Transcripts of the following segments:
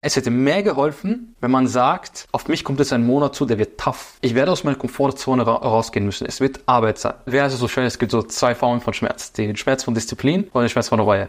Es hätte mehr geholfen, wenn man sagt, auf mich kommt jetzt ein Monat zu, der wird tough. Ich werde aus meiner Komfortzone ra rausgehen müssen. Es wird Arbeit sein. Wäre also so schön, es gibt so zwei Formen von Schmerz. Den Schmerz von Disziplin und den Schmerz von Reue.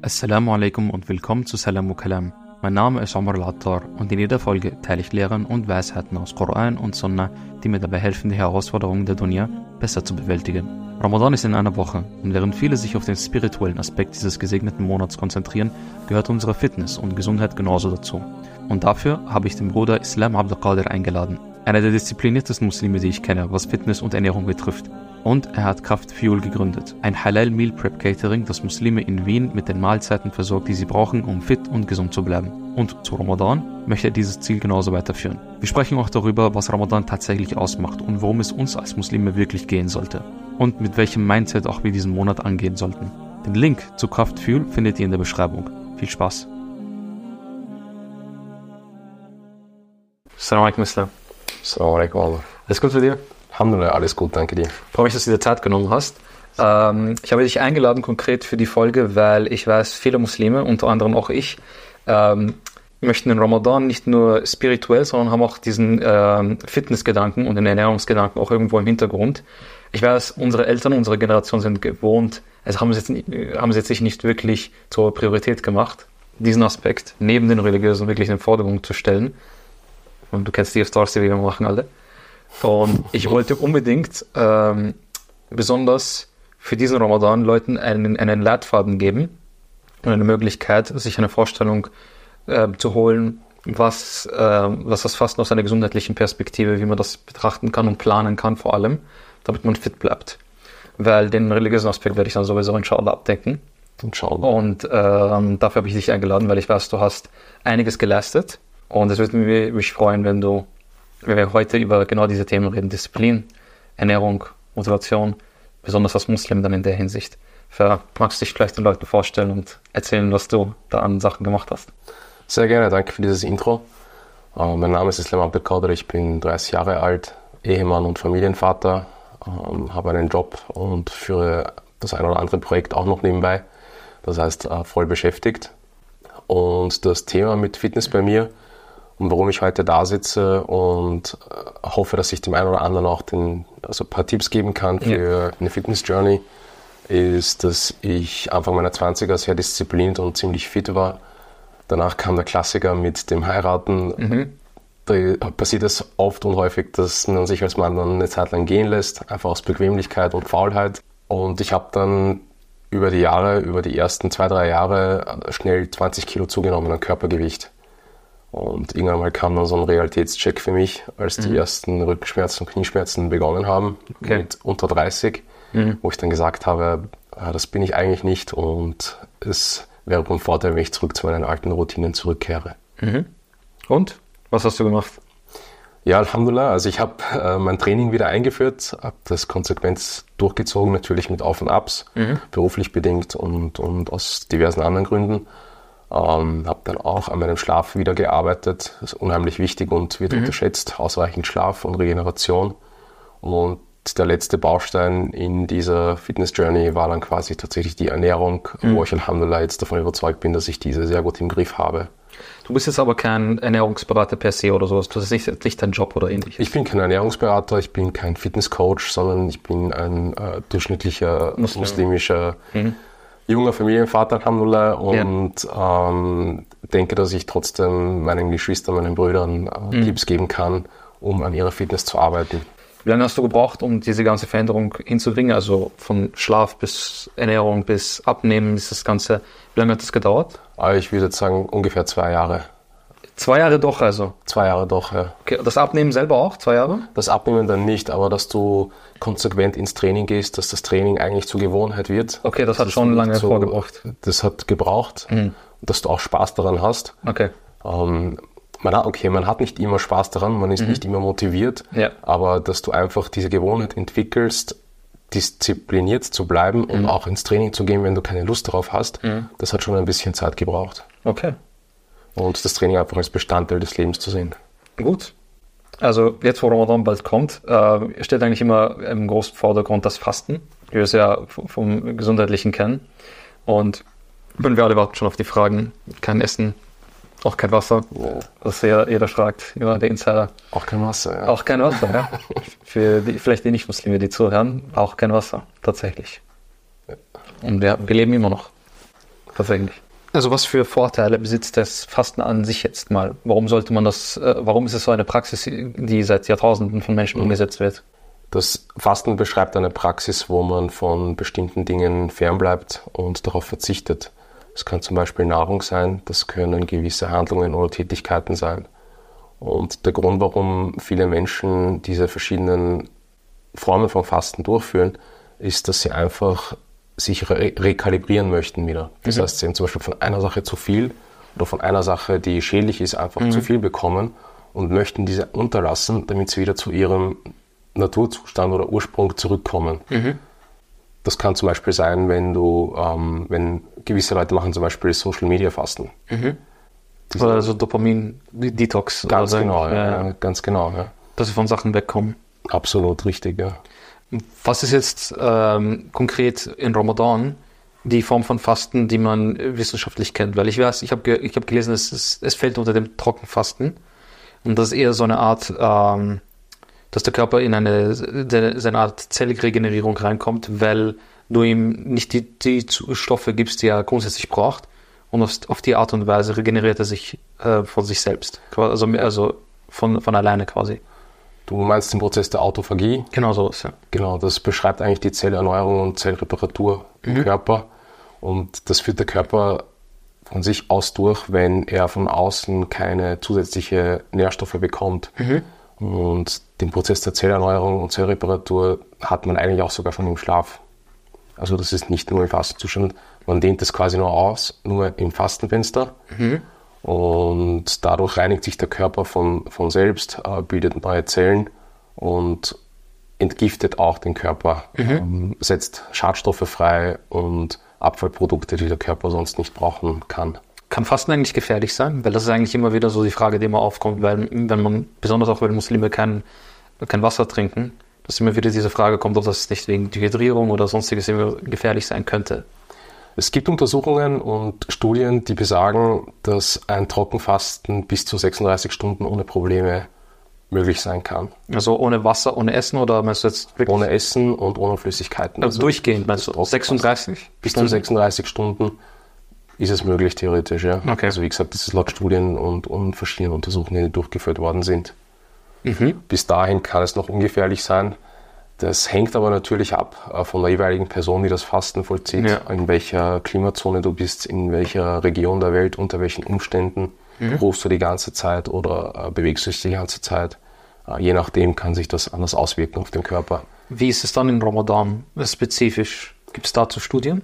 Assalamu alaikum und willkommen zu Salamu Kalam. Mein Name ist Omar Al-Attar und in jeder Folge teile ich Lehren und Weisheiten aus Koran und Sunnah, die mir dabei helfen, die Herausforderungen der Dunya besser zu bewältigen. Ramadan ist in einer Woche und während viele sich auf den spirituellen Aspekt dieses gesegneten Monats konzentrieren, gehört unsere Fitness und Gesundheit genauso dazu. Und dafür habe ich den Bruder Islam Abdelkader eingeladen, einer der diszipliniertesten Muslime, die ich kenne, was Fitness und Ernährung betrifft. Und er hat Kraft Fuel gegründet, ein Halal Meal Prep Catering, das Muslime in Wien mit den Mahlzeiten versorgt, die sie brauchen, um fit und gesund zu bleiben. Und zu Ramadan möchte er dieses Ziel genauso weiterführen. Wir sprechen auch darüber, was Ramadan tatsächlich ausmacht und worum es uns als Muslime wirklich gehen sollte und mit welchem Mindset auch wir diesen Monat angehen sollten. Den Link zu Kraft Fuel findet ihr in der Beschreibung. Viel Spaß! Assalamu alaikum Islam. Assalamu alaikum. Alles gut für dir? Alhamdulillah, alles gut, danke dir. Ich freue mich, dass du dir Zeit genommen hast. Ähm, ich habe dich eingeladen konkret für die Folge, weil ich weiß, viele Muslime, unter anderem auch ich, ähm, möchten den Ramadan nicht nur spirituell, sondern haben auch diesen ähm, Fitnessgedanken und den Ernährungsgedanken auch irgendwo im Hintergrund. Ich weiß, unsere Eltern, unsere Generation sind gewohnt, also haben sie jetzt, haben sie jetzt sich nicht wirklich zur Priorität gemacht, diesen Aspekt neben den religiösen wirklich in den Vordergrund zu stellen. Und du kennst die Stars, die wir machen alle. Und ich wollte unbedingt ähm, besonders für diesen Ramadan Leuten einen, einen Leitfaden geben und eine Möglichkeit, sich eine Vorstellung äh, zu holen, was, äh, was das Fasten aus einer gesundheitlichen Perspektive, wie man das betrachten kann und planen kann vor allem damit man fit bleibt. Weil den religiösen Aspekt werde ich dann sowieso inshallah abdecken. Inshallah. Und ähm, dafür habe ich dich eingeladen, weil ich weiß, du hast einiges geleistet. Und es würde mich freuen, wenn du, wir heute über genau diese Themen reden. Disziplin, Ernährung, Motivation, besonders als Muslim dann in der Hinsicht. Für, magst du dich vielleicht den Leuten vorstellen und erzählen, was du da an Sachen gemacht hast? Sehr gerne, danke für dieses Intro. Uh, mein Name ist Islam Abdelkader, ich bin 30 Jahre alt, Ehemann und Familienvater, ähm, habe einen Job und führe das ein oder andere Projekt auch noch nebenbei. Das heißt, äh, voll beschäftigt. Und das Thema mit Fitness bei mir und warum ich heute da sitze und äh, hoffe, dass ich dem einen oder anderen auch den, also ein paar Tipps geben kann für ja. eine Fitness Journey, ist, dass ich Anfang meiner 20er sehr diszipliniert und ziemlich fit war. Danach kam der Klassiker mit dem Heiraten. Mhm da passiert es oft und häufig, dass man sich als Mann dann eine Zeit lang gehen lässt, einfach aus Bequemlichkeit und Faulheit. Und ich habe dann über die Jahre, über die ersten zwei, drei Jahre schnell 20 Kilo zugenommen an Körpergewicht. Und irgendwann mal kam dann so ein Realitätscheck für mich, als die mhm. ersten Rückenschmerzen und Knieschmerzen begonnen haben, okay. mit unter 30, mhm. wo ich dann gesagt habe, ah, das bin ich eigentlich nicht und es wäre von Vorteil, wenn ich zurück zu meinen alten Routinen zurückkehre. Mhm. Und? Was hast du gemacht? Ja, Alhamdulillah. Also ich habe äh, mein Training wieder eingeführt, habe das konsequent durchgezogen, natürlich mit Auf und Abs, mhm. beruflich bedingt und, und aus diversen anderen Gründen. Ähm, habe dann auch an meinem Schlaf wieder gearbeitet. Das ist unheimlich wichtig und wird mhm. unterschätzt. Ausreichend Schlaf und Regeneration. Und der letzte Baustein in dieser Fitness Journey war dann quasi tatsächlich die Ernährung, mhm. wo ich Alhamdulillah jetzt davon überzeugt bin, dass ich diese sehr gut im Griff habe. Du bist jetzt aber kein Ernährungsberater per se oder sowas. Das ist nicht, nicht dein Job oder ähnliches. Ich bin kein Ernährungsberater, ich bin kein Fitnesscoach, sondern ich bin ein äh, durchschnittlicher Muslim. muslimischer mhm. Junger Familienvater, Alhamdulillah, und ja. ähm, denke, dass ich trotzdem meinen Geschwistern, meinen Brüdern äh, mhm. Tipps geben kann, um an ihrer Fitness zu arbeiten. Wie lange hast du gebraucht, um diese ganze Veränderung hinzubringen? Also von Schlaf bis Ernährung bis Abnehmen ist das Ganze. Wie lange hat das gedauert? Ah, ich würde sagen ungefähr zwei Jahre. Zwei Jahre doch also? Zwei Jahre doch, ja. Okay, das Abnehmen selber auch, zwei Jahre? Das Abnehmen dann nicht, aber dass du konsequent ins Training gehst, dass das Training eigentlich zur Gewohnheit wird. Okay, das hat schon lange so, vorgebracht. Das hat gebraucht, mhm. dass du auch Spaß daran hast. Okay. Ähm, man hat, okay, man hat nicht immer Spaß daran, man ist mhm. nicht immer motiviert, ja. aber dass du einfach diese Gewohnheit entwickelst, diszipliniert zu bleiben mhm. und auch ins Training zu gehen, wenn du keine Lust darauf hast, mhm. das hat schon ein bisschen Zeit gebraucht. Okay. Und das Training einfach als Bestandteil des Lebens zu sehen. Gut. Also jetzt, wo Ramadan bald kommt, äh, steht eigentlich immer im großen Vordergrund das Fasten, wie wir es ja vom Gesundheitlichen kennen. Und Und wir alle warten schon auf die Fragen. Kein Essen, auch kein Wasser. Ja. Das jeder, jeder fragt, ja, der Insider. Auch kein Wasser, ja. Auch kein Wasser, ja. Für die, vielleicht die Nicht-Muslime, die zuhören, auch kein Wasser, tatsächlich. Und wir, wir leben immer noch. Tatsächlich. Also was für Vorteile besitzt das Fasten an sich jetzt mal? Warum sollte man das, äh, warum ist es so eine Praxis, die seit Jahrtausenden von Menschen umgesetzt wird? Das Fasten beschreibt eine Praxis, wo man von bestimmten Dingen fernbleibt und darauf verzichtet. Es kann zum Beispiel Nahrung sein, das können gewisse Handlungen oder Tätigkeiten sein. Und der Grund, warum viele Menschen diese verschiedenen Formen von Fasten durchführen, ist, dass sie einfach sich re rekalibrieren möchten wieder. Das Mhm. heißt, sie haben zum Beispiel von einer Sache zu viel oder von einer Sache, die schädlich ist, einfach Mhm. zu viel bekommen und möchten diese unterlassen, damit sie wieder zu ihrem Naturzustand oder Ursprung zurückkommen. Mhm. Das kann zum Beispiel sein, wenn du, ähm, wenn gewisse Leute machen zum Beispiel Social Media Fasten. Diese- Oder so Dopamin-Detox. Ganz oder- genau, ja, ja, ganz genau, ja. Dass sie von Sachen wegkommen. Absolut richtig, ja. Was ist jetzt ähm, konkret in Ramadan die Form von Fasten, die man wissenschaftlich kennt? Weil ich weiß, ich habe ich hab gelesen, es, ist, es fällt unter dem Trockenfasten. Und das ist eher so eine Art, ähm, dass der Körper in eine, seine Art Zellregenerierung reinkommt, weil du ihm nicht die, die Stoffe gibst, die er grundsätzlich braucht. Und auf, auf die Art und Weise regeneriert er sich äh, von sich selbst. Also, also von, von alleine quasi. Du meinst den Prozess der Autophagie? Genau so ist ja. Genau, das beschreibt eigentlich die Zellerneuerung und Zellreparatur im Körper. Und das führt der Körper von sich aus durch, wenn er von außen keine zusätzliche Nährstoffe bekommt. Und den Prozess der Zellerneuerung und Zellreparatur hat man eigentlich auch sogar schon im Schlaf. Also das ist nicht nur im Fastenzustand, man dehnt das quasi nur aus, nur im Fastenfenster. Und dadurch reinigt sich der Körper von, von selbst, äh, bildet neue Zellen und entgiftet auch den Körper, ähm, setzt Schadstoffe frei und Abfallprodukte, die der Körper sonst nicht brauchen kann. Kann Fasten eigentlich gefährlich sein? Weil das ist eigentlich immer wieder so die Frage, die immer aufkommt, weil wenn man, besonders auch wenn Muslime kein, kein Wasser trinken, dass immer wieder diese Frage kommt, ob das nicht wegen Dehydrierung oder sonstiges immer gefährlich sein könnte. Es gibt Untersuchungen und Studien, die besagen, dass ein Trockenfasten bis zu 36 Stunden ohne Probleme möglich sein kann. Also ohne Wasser, ohne Essen oder meinst du jetzt wirklich Ohne Essen und ohne Flüssigkeiten. also durchgehend, meinst du? Trockenfasten. 36? Bis zu 36 Stunden ist es möglich, theoretisch, ja. Okay. Also wie gesagt, das ist laut Studien und, und verschiedenen Untersuchungen, die durchgeführt worden sind. Mhm. Bis dahin kann es noch ungefährlich sein. Das hängt aber natürlich ab äh, von der jeweiligen Person, die das Fasten vollzieht, Ja. in welcher Klimazone du bist, in welcher Region der Welt, unter welchen Umständen. Mhm. Ruhst du die ganze Zeit oder äh, bewegst du dich die ganze Zeit? Äh, je nachdem kann sich das anders auswirken auf den Körper. Wie ist es dann in Ramadan spezifisch? Gibt es dazu Studien?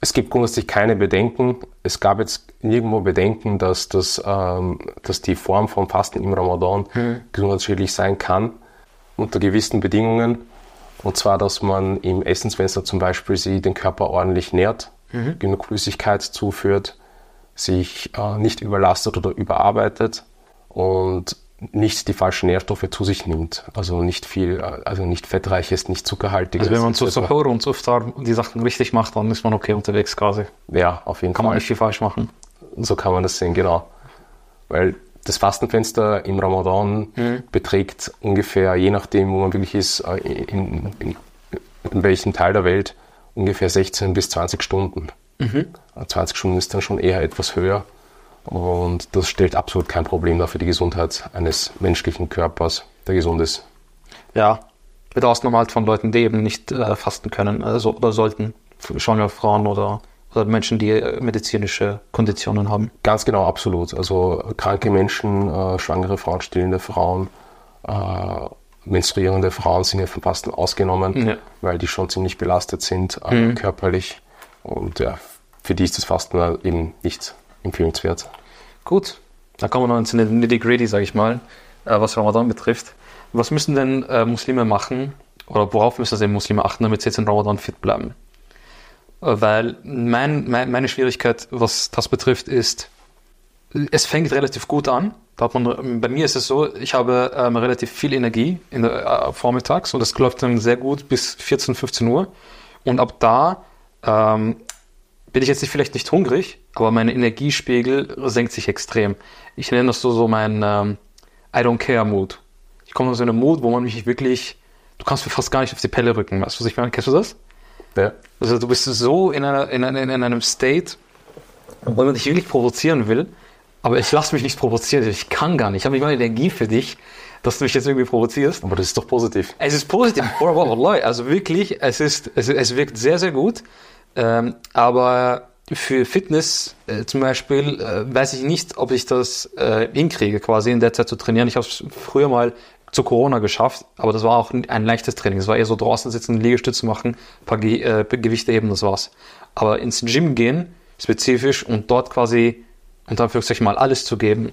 Es gibt grundsätzlich keine Bedenken. Es gab jetzt nirgendwo Bedenken, dass, das, ähm, dass die Form von Fasten im Ramadan gesundheitsschädlich sein kann, unter gewissen Bedingungen. Und zwar, dass man im Essensfenster zum Beispiel sie den Körper ordentlich nährt, genug Flüssigkeit zuführt, sich äh, nicht überlastet oder überarbeitet und nicht die falschen Nährstoffe zu sich nimmt. Also nicht viel, äh, also nicht fettreiches, nicht zuckerhaltiges. Also wenn man zu etc. Sahur und zu Iftar die Sachen richtig macht, dann ist man okay unterwegs quasi. Ja, auf jeden Kann Fall. man nicht viel falsch machen. So kann man das sehen, genau. Weil das Fastenfenster im Ramadan beträgt ungefähr, je nachdem, wo man wirklich ist, äh, in, in, in welchem Teil der Welt, ungefähr 16 bis 20 Stunden. Äh, 20 Stunden ist dann schon eher etwas höher. Und das stellt absolut kein Problem dar für die Gesundheit eines menschlichen Körpers, der gesund ist. Ja, wird ausgenommen halt von Leuten, die eben nicht äh, fasten können, also oder sollten. Schwangere Frauen oder, oder Menschen, die äh, medizinische Konditionen haben. Ganz genau, absolut. Also kranke Menschen, äh, schwangere Frauen, stillende Frauen, äh, menstruierende Frauen sind ja vom Fasten ausgenommen, Ja. weil die schon ziemlich belastet sind äh, körperlich. Und ja, für die ist das Fasten eben nicht empfehlenswert. Gut, dann kommen wir noch ins Nitty-Gritty, sage ich mal, äh, was Ramadan betrifft. Was müssen denn äh, Muslime machen oder worauf müssen denn Muslime achten, damit sie jetzt in Ramadan fit bleiben? Weil mein, mein, meine Schwierigkeit, was das betrifft, ist, es fängt relativ gut an. Man, bei mir ist es so, ich habe ähm, relativ viel Energie in der, äh, vormittags und das läuft dann sehr gut bis 14, 15 Uhr. Und ab da ähm, bin ich jetzt nicht, vielleicht nicht hungrig, aber mein Energiespiegel senkt sich extrem. Ich nenne das so, so mein ähm, I don't care Mood. Ich komme aus einem Mood, wo man mich wirklich, du kannst mir fast gar nicht auf die Pelle rücken. Weißt du, was ich meine? Kennst du das? Ja. Also du bist so in, einer, in, einer, in einem State, wo man dich wirklich provozieren will, aber ich lasse mich nicht provozieren. Ich kann gar nicht. Ich habe nicht mal Energie für dich, dass du mich jetzt irgendwie provozierst. Aber das ist doch positiv. Es ist positiv. Also wirklich, es, ist, es, es wirkt sehr, sehr gut. Ähm, aber für Fitness äh, zum Beispiel äh, weiß ich nicht, ob ich das äh, hinkriege, quasi in der Zeit zu trainieren. Ich habe es früher mal zu Corona geschafft, aber das war auch ein leichtes Training. Es war eher so draußen sitzen, Liegestütze machen, paar Ge äh, Gewichte heben, das war's. Aber ins Gym gehen, spezifisch und dort quasi unter Anführungszeichen mal alles zu geben,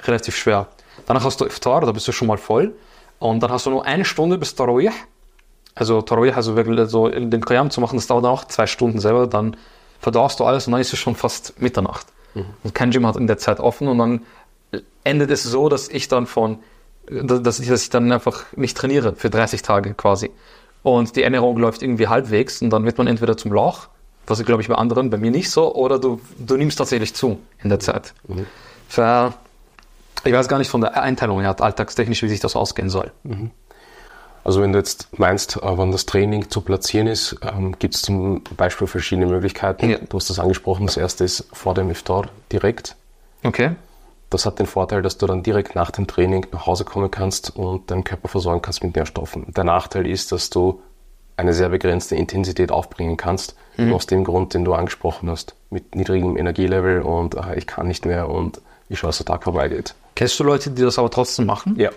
relativ schwer. Danach hast du Iftar, da bist du schon mal voll. Und dann hast du nur eine Stunde bis Tarawih. Also Tarawih, also wirklich so den Qiyam zu machen, das dauert auch zwei Stunden selber. Dann verdaust du alles und dann ist es schon fast Mitternacht. Mhm. Und kein Gym hat in der Zeit offen und dann endet es so, dass ich dann von, dass ich, dass ich dann einfach nicht trainiere für 30 Tage quasi. Und die Ernährung läuft irgendwie halbwegs und dann wird man entweder zum Lauch, was ich glaube ich bei anderen, bei mir nicht so, oder du, du nimmst tatsächlich zu in der Zeit. Mhm. Für, ich weiß gar nicht von der Einteilung her, alltagstechnisch, wie sich das ausgehen soll. Mhm. Also wenn du jetzt meinst, äh, wann das Training zu platzieren ist, ähm, gibt es zum Beispiel verschiedene Möglichkeiten. Ja. Du hast das angesprochen, das erste ist vor dem Iftar direkt. Okay. Das hat den Vorteil, dass du dann direkt nach dem Training nach Hause kommen kannst und deinen Körper versorgen kannst mit Nährstoffen. Der Nachteil ist, dass du eine sehr begrenzte Intensität aufbringen kannst, mhm. aus dem Grund, den du angesprochen hast, mit niedrigem Energielevel und ach, ich kann nicht mehr und ich schaue, dass der Tag vorbeigeht. Kennst du Leute, die das aber trotzdem machen? Ja.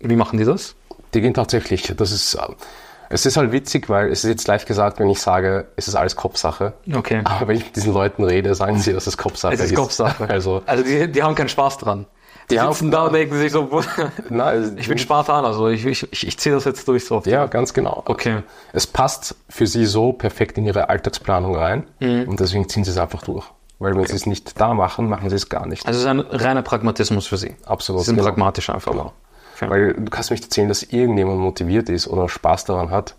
Wie machen die das? Die gehen tatsächlich. Das ist, es ist halt witzig, weil es ist jetzt leicht gesagt, wenn ich sage, es ist alles Kopfsache. Okay. Aber wenn ich mit diesen Leuten rede, sagen sie, dass es Kopfsache ist. Es ist Kopfsache. Also, also die, die haben keinen Spaß dran. Die, die sitzen da und denken sich so, Nein, ich bin Spartaner, also ich, ich, ich, ich ziehe das jetzt durch so. Ja, ganz genau. Okay. Es passt für sie so perfekt in ihre Alltagsplanung rein mhm. und deswegen ziehen sie es einfach durch. Weil wenn okay. sie es nicht da machen, machen sie es gar nicht. Also es ist ein reiner Pragmatismus für sie. Absolut. Sie sind genau. pragmatisch einfach. Genau. Ja. Weil du kannst mir nicht erzählen, dass irgendjemand motiviert ist oder Spaß daran hat,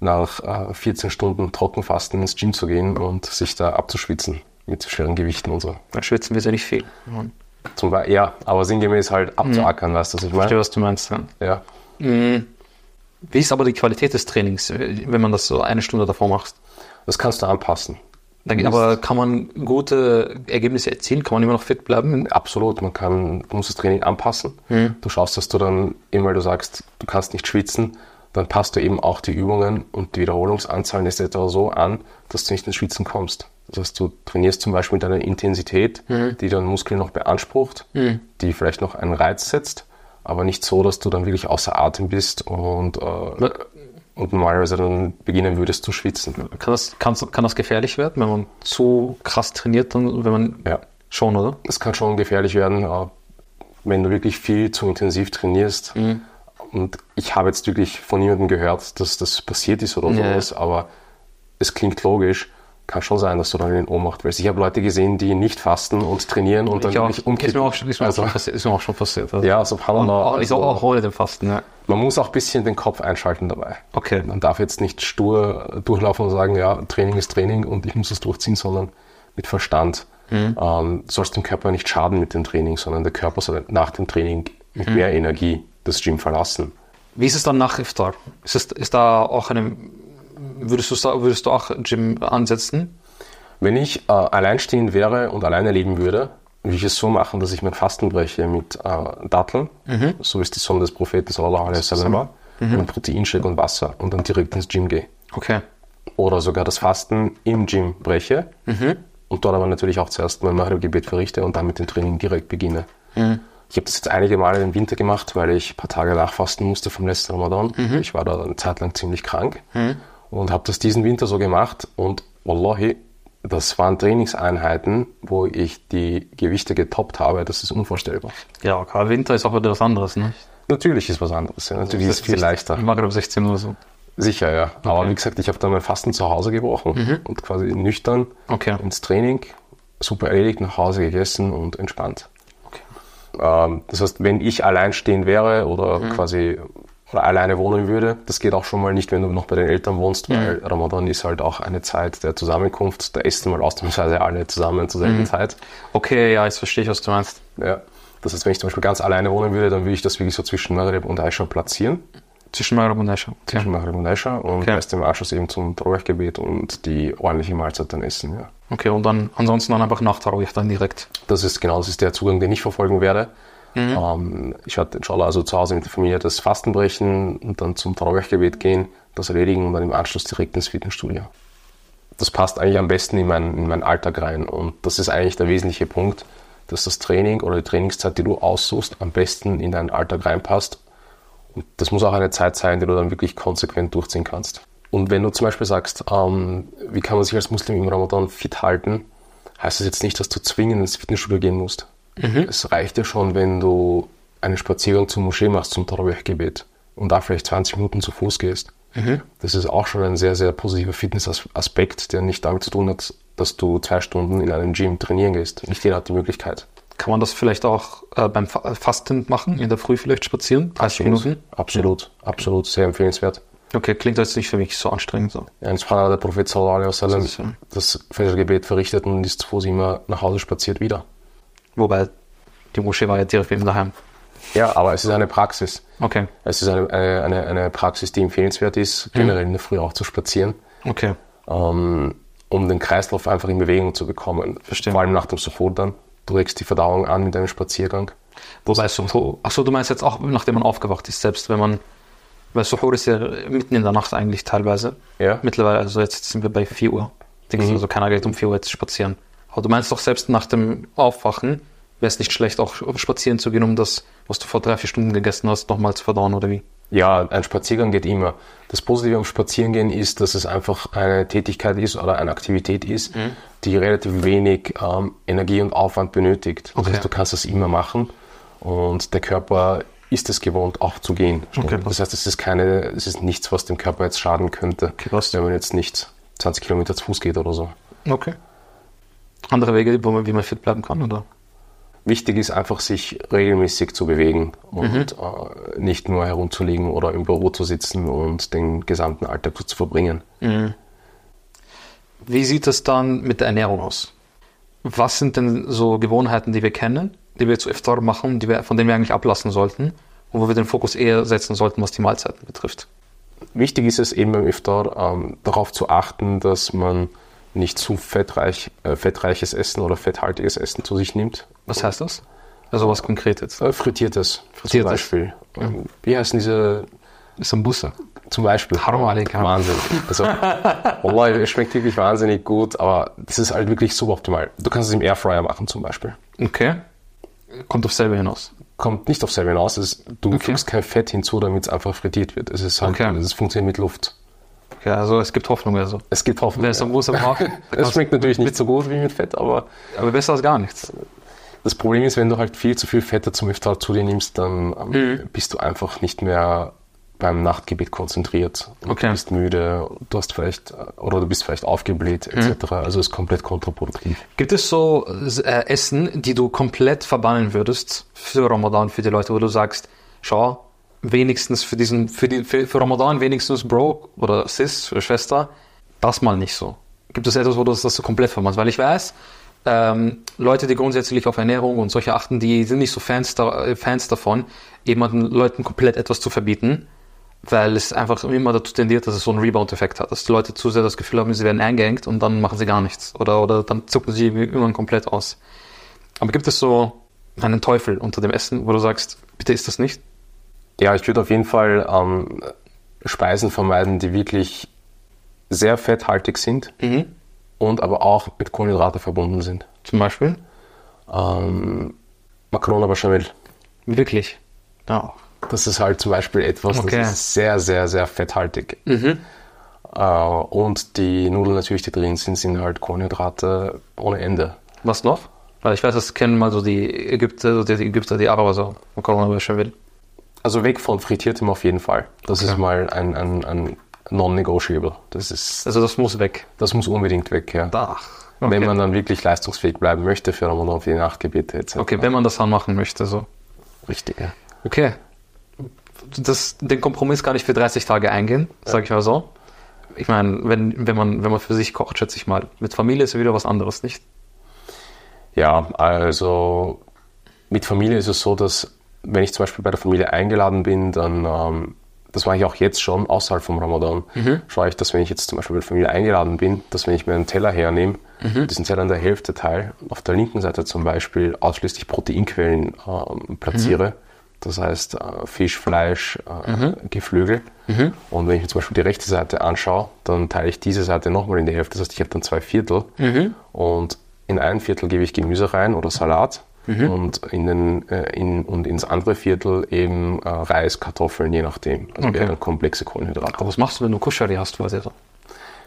nach äh, 14 Stunden Trockenfasten ins Gym zu gehen und sich da abzuschwitzen mit schweren Gewichten und so. Dann schwitzen wir ja nicht viel. Mhm. Zum Beispiel, ja, aber sinngemäß halt abzuackern, mhm. weißt du, was ich meine? Verstehe, was du meinst. Ja. ja. Mhm. Wie ist aber die Qualität des Trainings, wenn man das so eine Stunde davor macht? Das kannst du anpassen. Aber kann man gute Ergebnisse erzielen? Kann man immer noch fit bleiben? Absolut, man kann, du musst das Training anpassen. Hm. Du schaust, dass du dann, eben weil du sagst, du kannst nicht schwitzen, dann passt du eben auch die Übungen und die Wiederholungsanzahlen etc. so an, dass du nicht ins Schwitzen kommst. Das heißt, du trainierst zum Beispiel mit einer Intensität, hm. die deinen Muskel noch beansprucht, hm. die vielleicht noch einen Reiz setzt, aber nicht so, dass du dann wirklich außer Atem bist und äh, und normalerweise dann beginnen würdest zu schwitzen. Kann das, kann, kann das gefährlich werden, wenn man zu krass trainiert, dann, wenn man ja. schon, oder? Es kann schon gefährlich werden, wenn du wirklich viel zu intensiv trainierst. Mhm. Und ich habe jetzt wirklich von niemandem gehört, dass das passiert ist oder ja. sowas, aber es klingt logisch kann schon sein, dass du dann in Ohnmacht willst. Ich habe Leute gesehen, die nicht fasten und trainieren und dann ich auch, umkippen. Ist mir auch, ist mir also, auch, ist mir auch schon passiert. Also. Ja, subhanallah. Auch, ich also, auch ohne den Fasten, ja. Man muss auch ein bisschen den Kopf einschalten dabei. Okay. Man darf jetzt nicht stur durchlaufen und sagen, ja, Training ist Training und ich muss es durchziehen, sondern mit Verstand. Mhm. Ähm, sollst dem Körper nicht schaden mit dem Training, sondern der Körper soll nach dem Training mit mhm. mehr Energie das Gym verlassen. Wie ist es dann nach Iftar? Ist, es, ist da auch eine Würdest du, würdest du auch Gym ansetzen? Wenn ich äh, alleinstehend wäre und alleine leben würde, würde ich es so machen, dass ich mein Fasten breche mit äh, Datteln, mhm. so wie es die Sonne des Propheten sallallahu alaihi wasallam war, mhm. und Proteinshake und Wasser und dann direkt ins Gym gehe. Okay. Oder sogar das Fasten im Gym breche mhm. und dort aber natürlich auch zuerst mein Maghrib-Gebet verrichte und dann mit dem Training direkt beginne. Mhm. Ich habe das jetzt einige Male im Winter gemacht, weil ich ein paar Tage nachfasten musste vom letzten Ramadan. Mhm. Ich war da eine Zeit lang ziemlich krank. Und habe das diesen Winter so gemacht und wallahi, das waren Trainingseinheiten, wo ich die Gewichte getoppt habe, das ist unvorstellbar. Ja, okay. Winter ist auch wieder was anderes, ne? Natürlich ist was anderes, ja. natürlich ist es viel leichter. Ich mag um 16 Uhr so. Sicher, ja. Okay. Aber wie gesagt, ich habe dann mein Fasten zu Hause gebrochen mhm. und quasi nüchtern okay. ins Training, super erledigt, nach Hause gegessen und entspannt. Okay. Ähm, das heißt, wenn ich allein stehen wäre oder mhm. quasi oder alleine wohnen würde. Das geht auch schon mal nicht, wenn du noch bei den Eltern wohnst, weil Mhm. Ramadan ist halt auch eine Zeit der Zusammenkunft. Da essen mal ausnahmsweise alle zusammen zur Mhm. selben Zeit. Okay, ja, jetzt verstehe ich, was du meinst. Ja. Das heißt, wenn ich zum Beispiel ganz alleine wohnen würde, dann würde ich das wirklich so zwischen Maghreb und Aisha platzieren. Zwischen Maghreb und Aisha. Okay. Zwischen Maghreb und Aisha und Okay. erst im Anschluss eben zum Tarawih-Gebet und die ordentliche Mahlzeit dann essen. Ja. okay, und dann ansonsten dann einfach nach Tarawih dann direkt. Das ist genau, das ist der Zugang, den ich verfolgen werde. Mhm. Ähm, ich werde inshallah also zu Hause mit der Familie das Fasten brechen und dann zum Tarawih-Gebet gehen, das erledigen und dann im Anschluss direkt ins Fitnessstudio. Das passt eigentlich am besten in meinen, in meinen Alltag rein und das ist eigentlich der wesentliche Punkt, dass das Training oder die Trainingszeit, die du aussuchst, am besten in deinen Alltag reinpasst. Und das muss auch eine Zeit sein, die du dann wirklich konsequent durchziehen kannst. Und wenn du zum Beispiel sagst, ähm, wie kann man sich als Muslim im Ramadan fit halten, heißt das jetzt nicht, dass du zwingend ins Fitnessstudio gehen musst. Es reicht ja schon, wenn du einen Spaziergang zur Moschee machst zum Tarawih-Gebet und da vielleicht 20 Minuten zu Fuß gehst. Das ist auch schon ein sehr, sehr positiver Fitnessaspekt, der nicht damit zu tun hat, dass du zwei Stunden in einem Gym trainieren gehst. Nicht jeder hat die Möglichkeit. Kann man das vielleicht auch äh, beim Fa Fasten machen, in der Früh vielleicht spazieren? 30 Minuten? Absolut, absolut, sehr empfehlenswert. Okay, klingt jetzt nicht für mich so anstrengend. So. Ja, in Subhanallah, der Prophet sallallahu alaihi wasallam, ja. das Fajr-Gebet verrichtet und ist zu Fuß immer nach Hause spaziert wieder. Wobei, die Moschee war ja direkt neben daheim. Ja, aber es ist eine Praxis. Okay, Es ist eine, eine, eine, eine Praxis, die empfehlenswert ist, generell in der Früh auch zu spazieren, okay. ähm, um den Kreislauf einfach in Bewegung zu bekommen. Verstehe. Vor allem nach dem Suhoor dann. Du regst die Verdauung an mit deinem Spaziergang. Wobei Suhoor, achso, du meinst jetzt auch, nachdem man aufgewacht ist, selbst wenn man, weil Suhoor ist ja mitten in der Nacht eigentlich teilweise. Ja. Mittlerweile, also jetzt sind wir bei 4 Uhr. Denkst Mhm. also keiner geht um 4 Uhr jetzt spazieren. Aber du meinst doch selbst nach dem Aufwachen, wäre es nicht schlecht, auch spazieren zu gehen, um das, was du vor drei, vier Stunden gegessen hast, nochmal zu verdauen, oder wie? Ja, ein Spaziergang geht immer. Das Positive am Spazierengehen ist, dass es einfach eine Tätigkeit ist oder eine Aktivität ist, Mhm. die relativ wenig ähm, Energie und Aufwand benötigt. Das Okay. heißt, du kannst das immer machen und der Körper ist es gewohnt, auch zu gehen. Okay. Das heißt, es ist keine, es ist nichts, was dem Körper jetzt schaden könnte, krass. wenn man jetzt nicht 20 Kilometer zu Fuß geht oder so. Okay. Andere Wege, wo man, wie man fit bleiben kann, oder? Wichtig ist einfach, sich regelmäßig zu bewegen und Mhm. äh, nicht nur herumzulegen oder im Büro zu sitzen und den gesamten Alltag zu verbringen. Wie sieht es dann mit der Ernährung aus? Was sind denn so Gewohnheiten, die wir kennen, die wir zu Iftar machen, die wir, von denen wir eigentlich ablassen sollten und wo wir den Fokus eher setzen sollten, was die Mahlzeiten betrifft? Wichtig ist es eben beim Iftar ähm, darauf zu achten, dass man nicht zu fettreich, äh, fettreiches Essen oder fetthaltiges Essen zu sich nimmt. Was heißt das? Also was konkret jetzt? Äh, frittiertes, Frittiertes. zum Beispiel. Ähm, Wie heißen diese Sambusa. zum Beispiel? Haram alaikum. Wahnsinn. Also, Wallah, es schmeckt wirklich wahnsinnig gut, aber das ist halt wirklich suboptimal. Du kannst es im Airfryer machen zum Beispiel. Okay. Kommt auf selber hinaus. Kommt nicht auf selber hinaus. Es, du Okay. fügst kein Fett hinzu, damit es einfach frittiert wird. Es ist halt, Okay. es funktioniert mit Luft. Okay, also es gibt Hoffnung also. Es gibt Hoffnung. Wer ja. Sambusa braucht, Es schmeckt natürlich nicht so gut wie mit Fett, aber aber besser als gar nichts. Das Problem ist, wenn du halt viel zu viel Fette zum Iftar zu dir nimmst, dann ähm, Mhm. bist du einfach nicht mehr beim Nachtgebet konzentriert. Und Okay. Du bist müde, du hast vielleicht, äh, oder du bist vielleicht aufgebläht, Mhm. etc. Also ist komplett kontraproduktiv. Gibt es so äh, Essen, die du komplett verbannen würdest für Ramadan, für die Leute, wo du sagst, schau, wenigstens für diesen, für, die, für, für Ramadan wenigstens Bro oder Sis Schwester, das mal nicht so. Gibt es etwas, wo du das, so komplett verbannst? Weil ich weiß, ähm, Leute, die grundsätzlich auf Ernährung und solche achten, die sind nicht so Fans, da, äh, Fans davon, jemanden Leuten komplett etwas zu verbieten, weil es einfach immer dazu tendiert, dass es so einen Rebound-Effekt hat, dass die Leute zu sehr das Gefühl haben, sie werden eingeengt und dann machen sie gar nichts oder, oder dann zucken sie irgendwann komplett aus. Aber gibt es so einen Teufel unter dem Essen, wo du sagst, bitte ist das nicht? Ja, ich würde auf jeden Fall ähm, Speisen vermeiden, die wirklich sehr fetthaltig sind und aber auch mit Kohlenhydrate verbunden sind. Zum Beispiel? Ähm, Macarona Bechamel. Wirklich? Ja. Das ist halt zum Beispiel etwas, Okay. das ist sehr, sehr, sehr fetthaltig. Äh, und die Nudeln natürlich, die drin sind, sind halt Kohlenhydrate ohne Ende. Was noch? Weil ich weiß, das kennen mal so die Ägypter, die Ägypter, die Araber so, Macarona Bechamel. Also weg von frittiertem auf jeden Fall. Das Okay. ist mal ein, ein, ein non-negotiable. Das, ist, Also das muss weg. das muss unbedingt weg, ja. Ach. Wenn man dann wirklich leistungsfähig bleiben möchte für Ramadan, für die Nachtgebete etc. Okay, wenn man das dann machen möchte, so. Richtig, ja. Okay. das, den Kompromiss kann ich für 30 Tage eingehen, sage ich mal so. Ich meine, wenn, wenn, man, wenn man für sich kocht, schätze ich mal. Mit Familie ist ja wieder was anderes, nicht? Ja, also mit Familie ist es so, dass wenn ich zum Beispiel bei der Familie eingeladen bin, dann, ähm, das mache ich auch jetzt schon außerhalb vom Ramadan, schaue ich, dass wenn ich jetzt zum Beispiel bei der Familie eingeladen bin, dass wenn ich mir einen Teller hernehme, diesen Teller in der Hälfte teile, auf der linken Seite zum Beispiel ausschließlich Proteinquellen ähm, platziere. Das heißt äh, Fisch, Fleisch, äh, Geflügel. Und wenn ich mir zum Beispiel die rechte Seite anschaue, dann teile ich diese Seite nochmal in die Hälfte. Das heißt, ich habe dann zwei Viertel. Und in ein Viertel gebe ich Gemüse rein oder Salat. Und, in den, äh, in, und ins andere Viertel eben äh, Reis, Kartoffeln, je nachdem. Also Okay. wären komplexe Kohlenhydrate. Aber was machst du, wenn du Kuschari hast quasi so?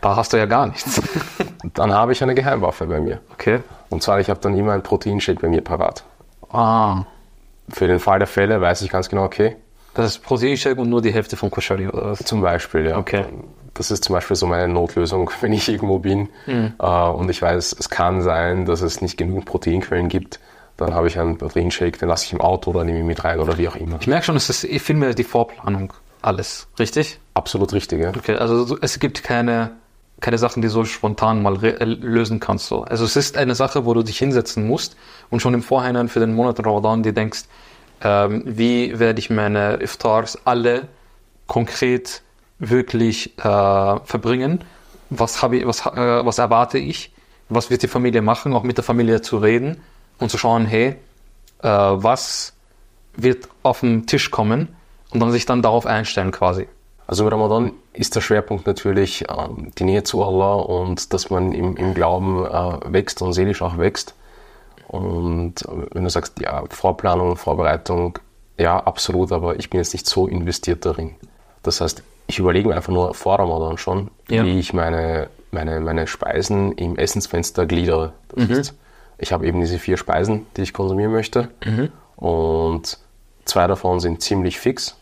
Da hast du ja gar nichts. Dann habe ich eine Geheimwaffe bei mir. Okay. Und zwar, ich habe dann immer ein Proteinshake bei mir parat. Ah, Für den Fall der Fälle weiß ich ganz genau, okay, das ist Proteinshake und nur die Hälfte von Kuschari oder was? zum Beispiel, ja. Okay. Das ist zum Beispiel so meine Notlösung, wenn ich irgendwo bin Mhm. äh, und ich weiß, es kann sein, dass es nicht genug Proteinquellen gibt, dann habe ich einen Proteinshake, den lasse ich im Auto oder nehme ihn mit rein oder wie auch immer. Ich merke schon, es ist mehr die Vorplanung. Alles. Richtig? Absolut richtig, ja. Okay, also so- es gibt keine, keine Sachen, die so spontan mal äh, lösen kannst. So. Also es ist eine Sache, wo du dich hinsetzen musst und schon im Vorhinein für den Monat Ramadan dir denkst, ähm, wie werde ich meine Iftars alle konkret wirklich äh, verbringen? Was, habe ich, was, äh, was erwarte ich? Was wird die Familie machen? Auch mit der Familie zu reden und zu schauen, hey, äh, was wird auf den Tisch kommen und dann sich dann darauf einstellen quasi. Also im Ramadan ist der Schwerpunkt natürlich ähm, die Nähe zu Allah und dass man im, im Glauben äh, wächst und seelisch auch wächst. Und äh, wenn du sagst, ja, Vorplanung, Vorbereitung, ja, absolut, aber ich bin jetzt nicht so investiert darin. Das heißt, ich überlege mir einfach nur vor Ramadan schon, Ja. wie ich meine, meine, meine Speisen im Essensfenster gliedere. Das heißt, ich habe eben diese vier Speisen, die ich konsumieren möchte. Und zwei davon sind ziemlich fix.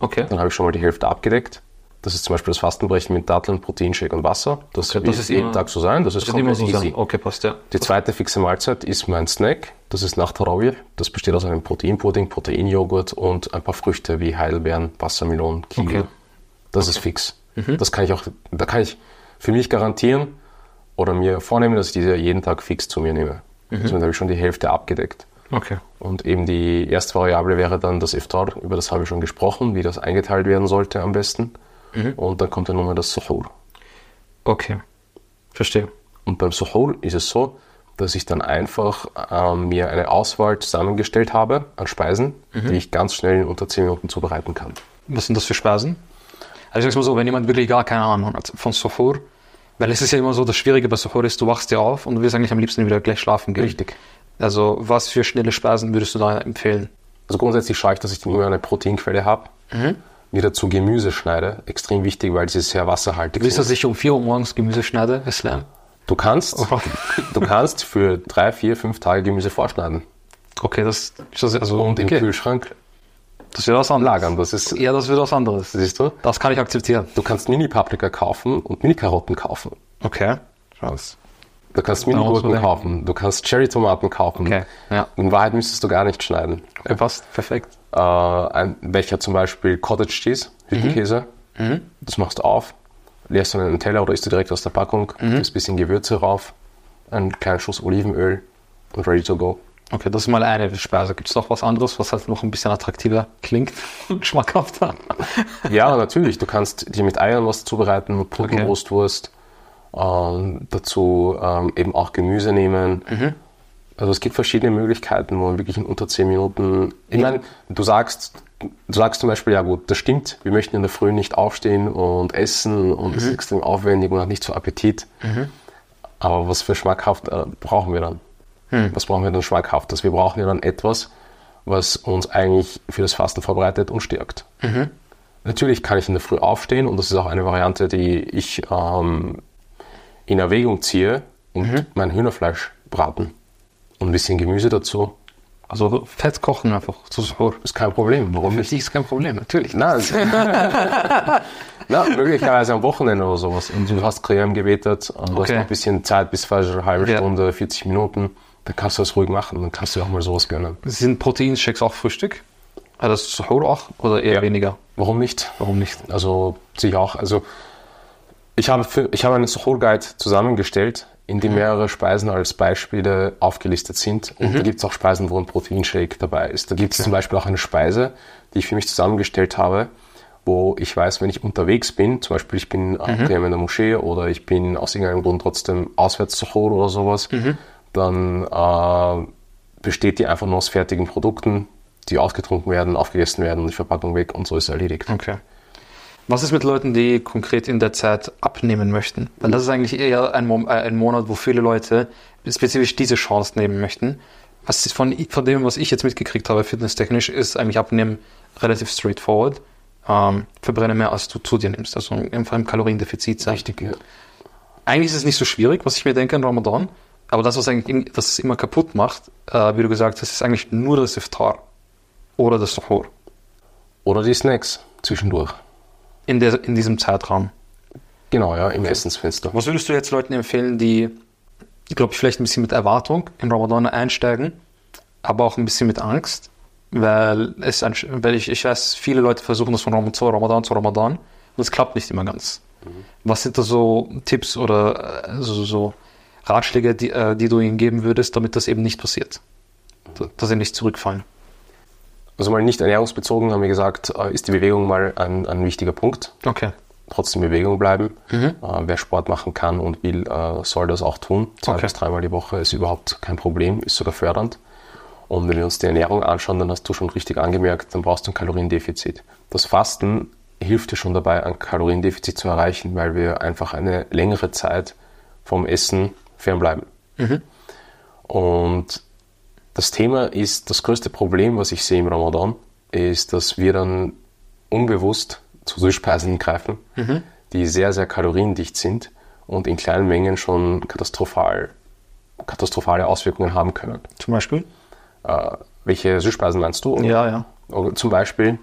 Okay. Dann habe ich schon mal die Hälfte abgedeckt. Das ist zum Beispiel das Fastenbrechen mit Datteln, Proteinshake und Wasser. Das Okay, wird das ist jeden immer- Tag so sein. Das ist Das wird immer so easy. sein. Okay, passt ja. Die zweite fixe Mahlzeit ist mein Snack. Das ist nach Tarawih. Das besteht aus einem Proteinpudding, Proteinjoghurt und ein paar Früchte wie Heidelbeeren, Wassermelonen, Kiwi. Okay. Das ist fix. Das kann ich auch, da kann ich für mich garantieren oder mir vornehmen, dass ich diese jeden Tag fix zu mir nehme. Somit habe ich schon die Hälfte abgedeckt. Okay. Und eben die erste Variable wäre dann das Iftar, über das habe ich schon gesprochen, wie das eingeteilt werden sollte am besten. Und dann kommt dann nochmal das Suhoor. Okay. Verstehe. Und beim Suhoor ist es so, dass ich dann einfach ähm, mir eine Auswahl zusammengestellt habe an Speisen, die ich ganz schnell in unter 10 Minuten zubereiten kann. Was sind das für Speisen? Also ich sag's mal so, wenn jemand wirklich gar keine Ahnung hat von Suhoor, weil es ist ja immer so, das Schwierige bei Suhoor ist, du wachst dir auf und du willst eigentlich am liebsten wieder gleich schlafen gehen. Richtig. Also was für schnelle Speisen würdest du da empfehlen? Also grundsätzlich schaue ich, dass ich immer eine Proteinquelle habe. Mir dazu Gemüse schneide. Extrem wichtig, weil sie sehr wasserhaltig Willst du, sind. dass ich um 4 Uhr morgens Gemüse schneide, Islam? Du kannst, du kannst für drei, vier, fünf Tage Gemüse vorschneiden Okay, das, ist also und im okay. Kühlschrank Das wird was anderes. lagern. Das ist, Ja, das wird was anderes. siehst du? Das kann ich akzeptieren. Du kannst Mini-Paprika kaufen und Mini-Karotten kaufen. Okay. Raus. Du kannst Mini-Gurken man- kaufen. Du kannst Cherry-Tomaten kaufen. Okay, ja. In Wahrheit müsstest du gar nicht schneiden. Äh, Passt, perfekt. Äh, ein Becher zum Beispiel Cottage Cheese, Hüttenkäse. Das machst du auf, leerst du in einen Teller oder isst du direkt aus der Packung, gibst ein bisschen Gewürze rauf, einen kleinen Schuss Olivenöl und ready to go. Okay, das ist mal eine Speise. Gibt es noch was anderes, was halt noch ein bisschen attraktiver klingt und schmackhafter? Ja, natürlich. Du kannst dir mit Eiern was zubereiten, mit Putenbrustwurst. Ähm, dazu ähm, eben auch Gemüse nehmen. Also es gibt verschiedene Möglichkeiten, wo man wirklich in unter 10 Minuten. Ich meine, du sagst, du sagst zum Beispiel, ja gut, das stimmt, wir möchten in der Früh nicht aufstehen und essen und es ist extrem aufwendig und hat nicht so Appetit. Aber was für schmackhaft äh, brauchen wir dann? Was brauchen wir dann schmackhaftes? Wir brauchen ja dann etwas, was uns eigentlich für das Fasten vorbereitet und stärkt. Natürlich kann ich in der Früh aufstehen und das ist auch eine Variante, die ich ähm, in Erwägung ziehe und mein Hühnerfleisch braten. Und ein bisschen Gemüse dazu. Also Fett kochen einfach zu Suhoor. Ist kein Problem. Warum Für nicht? dich ist kein Problem, natürlich. Na, es- Na, möglicherweise am Wochenende oder sowas. Und du hast Creme gebetet, und du hast Okay. noch ein bisschen Zeit bis eine halbe Ja. Stunde, 40 Minuten. Dann kannst du das ruhig machen. Dann kannst du auch mal sowas gönnen. Sind Proteinshakes auch Frühstück? Also das Suhoor auch oder eher Ja. weniger? Warum nicht? Warum nicht? Also sehe ich auch. Also ich habe, für, ich habe einen Suhoor Guide zusammengestellt, in dem mehrere Speisen als Beispiele aufgelistet sind. Und da gibt es auch Speisen, wo ein Proteinshake dabei ist. Da gibt es zum Beispiel auch eine Speise, die ich für mich zusammengestellt habe, wo ich weiß, wenn ich unterwegs bin, zum Beispiel ich bin daheim in der Moschee oder ich bin aus irgendeinem Grund trotzdem auswärts Suhoor oder sowas, dann äh, besteht die einfach nur aus fertigen Produkten, die ausgetrunken werden, aufgegessen werden und die Verpackung weg und so ist erledigt. Okay. Was ist mit Leuten, die konkret in der Zeit abnehmen möchten? Weil das ist eigentlich eher ein, Mo äh, ein Monat, wo viele Leute spezifisch diese Chance nehmen möchten. Was ist von, von dem, was ich jetzt mitgekriegt habe, fitnesstechnisch, ist eigentlich Abnehmen relativ straightforward. Ähm, verbrenne mehr, als du zu dir nimmst. Also einfach im Kaloriendefizit sein. Richtig, ja. Eigentlich ist es nicht so schwierig, was ich mir denke in Ramadan. Aber das, was eigentlich was es immer kaputt macht, äh, wie du gesagt hast, ist eigentlich nur das Iftar. Oder das Suhoor. Oder die Snacks zwischendurch. In, der, in diesem Zeitraum. Genau, ja, im Essensfenster. Was würdest du jetzt Leuten empfehlen, die, glaube ich, vielleicht ein bisschen mit Erwartung in Ramadan einsteigen, aber auch ein bisschen mit Angst? Weil, es, weil ich, ich weiß, viele Leute versuchen das von Ramadan zu Ramadan zu Ramadan und es klappt nicht immer ganz. Was sind da so Tipps oder äh, so, so Ratschläge, die, äh, die du ihnen geben würdest, damit das eben nicht passiert? Da- Dass sie nicht zurückfallen. Also mal nicht ernährungsbezogen haben wir gesagt, äh, ist die Bewegung mal ein, ein wichtiger Punkt. Okay. Trotzdem in Bewegung bleiben. Mhm. Äh, wer Sport machen kann und will, äh, soll das auch tun. Zwei Okay. bis dreimal die Woche ist überhaupt kein Problem, ist sogar fördernd. Und wenn wir uns die Ernährung anschauen, dann hast du schon richtig angemerkt, dann brauchst du ein Kaloriendefizit. Das Fasten hilft dir schon dabei, ein Kaloriendefizit zu erreichen, weil wir einfach eine längere Zeit vom Essen fernbleiben. Und das Thema ist, das größte Problem, was ich sehe im Ramadan, ist, dass wir dann unbewusst zu Süßspeisen greifen, die sehr, sehr kaloriendicht sind und in kleinen Mengen schon katastrophal, katastrophale Auswirkungen haben können. Zum Beispiel? Äh, welche Süßspeisen meinst du? Ja, ja. Oder Zum Beispiel,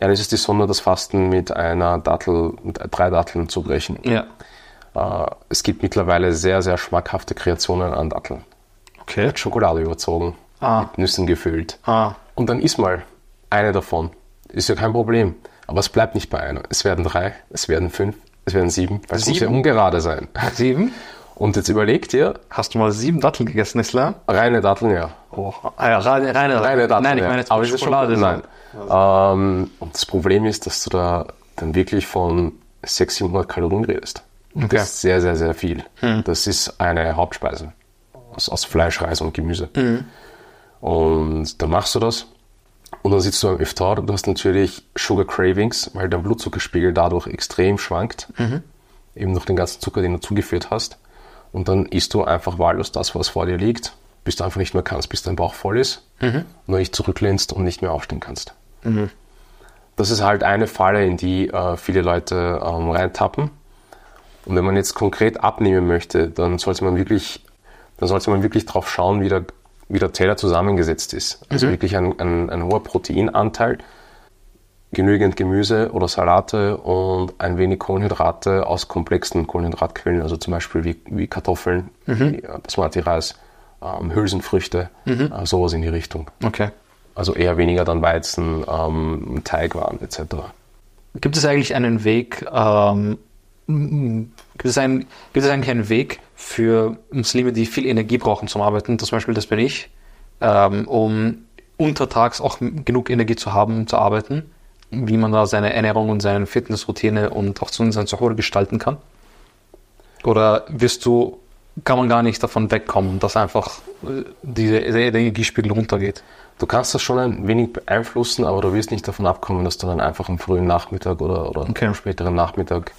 ja, das ist die Sonne, das Fasten mit einer Dattel, mit drei Datteln zu brechen. Ja. Äh, es gibt mittlerweile sehr, sehr schmackhafte Kreationen an Datteln. Okay. Mit Schokolade überzogen, Ah. mit Nüssen gefüllt. Ah, Und dann iss mal eine davon. Ist ja kein Problem. Aber es bleibt nicht bei einer. Es werden drei, es werden fünf, es werden sieben. Weil es muss ja ungerade sein. sieben? Und jetzt überleg dir, Hast du mal sieben Datteln gegessen, Islam? reine Datteln, ja. Oh, ah ja, reine, reine, Reine Datteln. Nein, ich meine jetzt Aber Schokolade. Schon, nein. Ähm, und das Problem ist, dass du da dann wirklich von 600, 700 Kalorien redest. Okay. Das ist sehr, sehr, sehr viel. Das ist eine Hauptspeise aus, aus Fleisch, Reis und Gemüse. Und dann machst du das und dann sitzt du am Iftar und du hast natürlich Sugar Cravings, weil dein Blutzuckerspiegel dadurch extrem schwankt. Eben durch den ganzen Zucker, den du zugeführt hast. Und dann isst du einfach wahllos das, was vor dir liegt, bis du einfach nicht mehr kannst, bis dein Bauch voll ist, nur nicht zurücklehnst und nicht mehr aufstehen kannst. Das ist halt eine Falle, in die äh, viele Leute ähm, reintappen. Und wenn man jetzt konkret abnehmen möchte, dann sollte man wirklich, dann sollte man wirklich drauf schauen, wie der, wie der Teller zusammengesetzt ist. Also wirklich ein, ein, ein hoher Proteinanteil, genügend Gemüse oder Salate und ein wenig Kohlenhydrate aus komplexen Kohlenhydratquellen, also zum Beispiel wie, wie Kartoffeln, äh, Basmati-Reis, ähm, Hülsenfrüchte, äh, sowas in die Richtung. Okay. Also eher weniger dann Weizen, ähm, Teigwaren etc. Gibt es eigentlich einen Weg, ähm, gibt, es einen, gibt es eigentlich einen Weg für Muslime, die viel Energie brauchen zum Arbeiten, zum Beispiel das bin ich, ähm, um untertags auch genug Energie zu haben, um zu arbeiten, wie man da seine Ernährung und seine Fitnessroutine und auch sein Zuhause gestalten kann? Oder wirst du, kann man gar nicht davon wegkommen, dass einfach äh, diese, der Energiespiegel runtergeht? Du kannst das schon ein wenig beeinflussen, aber du wirst nicht davon abkommen, dass du dann einfach am frühen Nachmittag oder, oder Okay. am späteren Nachmittag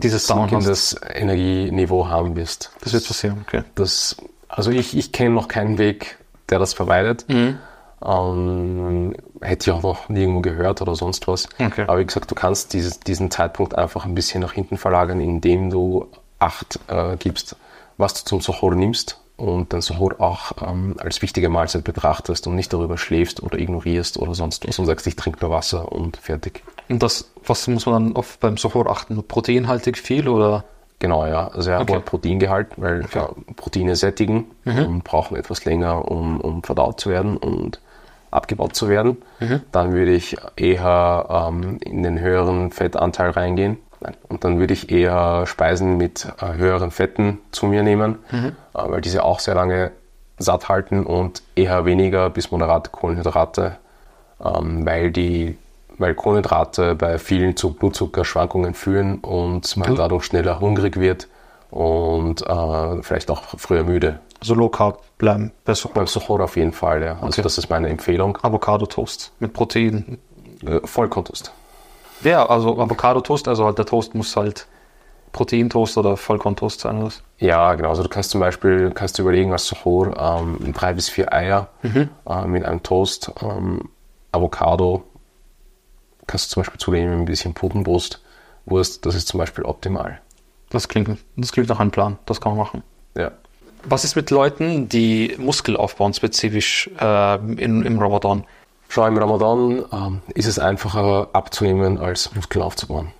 Dieses sinkendes Energieniveau haben wirst. Das wird passieren, okay. Das, also ich, ich kenne noch keinen Weg, der das vermeidet. Mhm. Ähm, hätte ich auch noch nirgendwo gehört oder sonst was. Okay. Aber wie gesagt, du kannst dieses, diesen Zeitpunkt einfach ein bisschen nach hinten verlagern, indem du Acht äh, gibst, was du zum Suhoor nimmst und den Suhoor auch ähm, als wichtige Mahlzeit betrachtest und nicht darüber schläfst oder ignorierst oder sonst was und sagst, ich trinke nur Wasser und fertig. Und das, was muss man dann oft beim Suhoor achten? Proteinhaltig viel oder? Genau, ja. Also ja, Okay. hoher Proteingehalt, weil ja, Proteine sättigen und brauchen etwas länger, um, um verdaut zu werden. Und abgebaut zu werden. Dann würde ich eher ähm, in den höheren Fettanteil reingehen. Und dann würde ich eher Speisen mit äh, höheren Fetten zu mir nehmen, äh, weil diese auch sehr lange satt halten und eher weniger bis moderate Kohlenhydrate, ähm, weil die weil Kohlenhydrate bei vielen zu Blutzuckerschwankungen führen und man dadurch schneller hungrig wird und äh, vielleicht auch früher müde. Also Low Carb bleiben besser. Beim Suhoor auf jeden Fall, ja. Also Okay. das ist meine Empfehlung. Avocado-Toast mit Protein. Äh, Vollkorntoast. Ja, also Avocado-Toast, also halt der Toast muss halt Proteintoast oder Vollkorntoast sein. Oder? was? Ja, genau. Also du kannst zum Beispiel kannst du überlegen, als Suhoor ähm, drei bis vier Eier äh, mit einem Toast, ähm, Avocado, kannst du zum Beispiel zunehmen, ein bisschen Putenbrust, Wurst, das ist zum Beispiel optimal. Das klingt, das klingt nach einem Plan. Das kann man machen. Ja. Was ist mit Leuten, die Muskel aufbauen, spezifisch äh, in, im Ramadan? Schau, im Ramadan ähm, ist es einfacher abzunehmen, als Muskeln aufzubauen.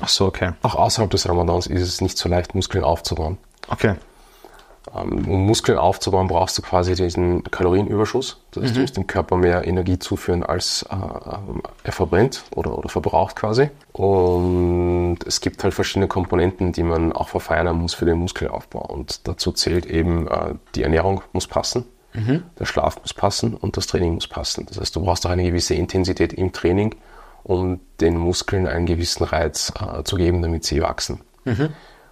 Ach so, okay. Auch außerhalb des Ramadans ist es nicht so leicht, Muskeln aufzubauen. Okay. Ähm, um Muskeln aufzubauen, brauchst du quasi diesen Kalorienüberschuss. Das heißt, du musst dem Körper mehr Energie zuführen, als äh, ähm, er verbrennt oder, oder verbraucht quasi. Und es gibt halt verschiedene Komponenten, die man auch verfeinern muss für den Muskelaufbau. Und dazu zählt eben, äh, die Ernährung muss passen, der Schlaf muss passen und das Training muss passen. Das heißt, du brauchst auch eine gewisse Intensität im Training, um den Muskeln einen gewissen Reiz äh, zu geben, damit sie wachsen.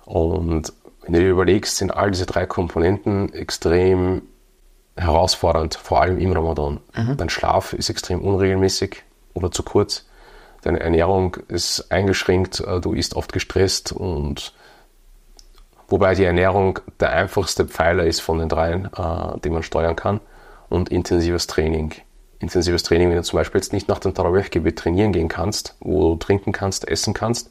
Und wenn du dir überlegst, sind all diese drei Komponenten extrem herausfordernd, vor allem im Ramadan. Dein Schlaf ist extrem unregelmäßig oder zu kurz. Deine Ernährung ist eingeschränkt, äh, du isst oft gestresst und wobei die Ernährung der einfachste Pfeiler ist von den dreien, äh, den man steuern kann. Und intensives Training. Intensives Training, wenn du zum Beispiel jetzt nicht nach dem Tarawih-Gebet trainieren gehen kannst, wo du trinken kannst, essen kannst,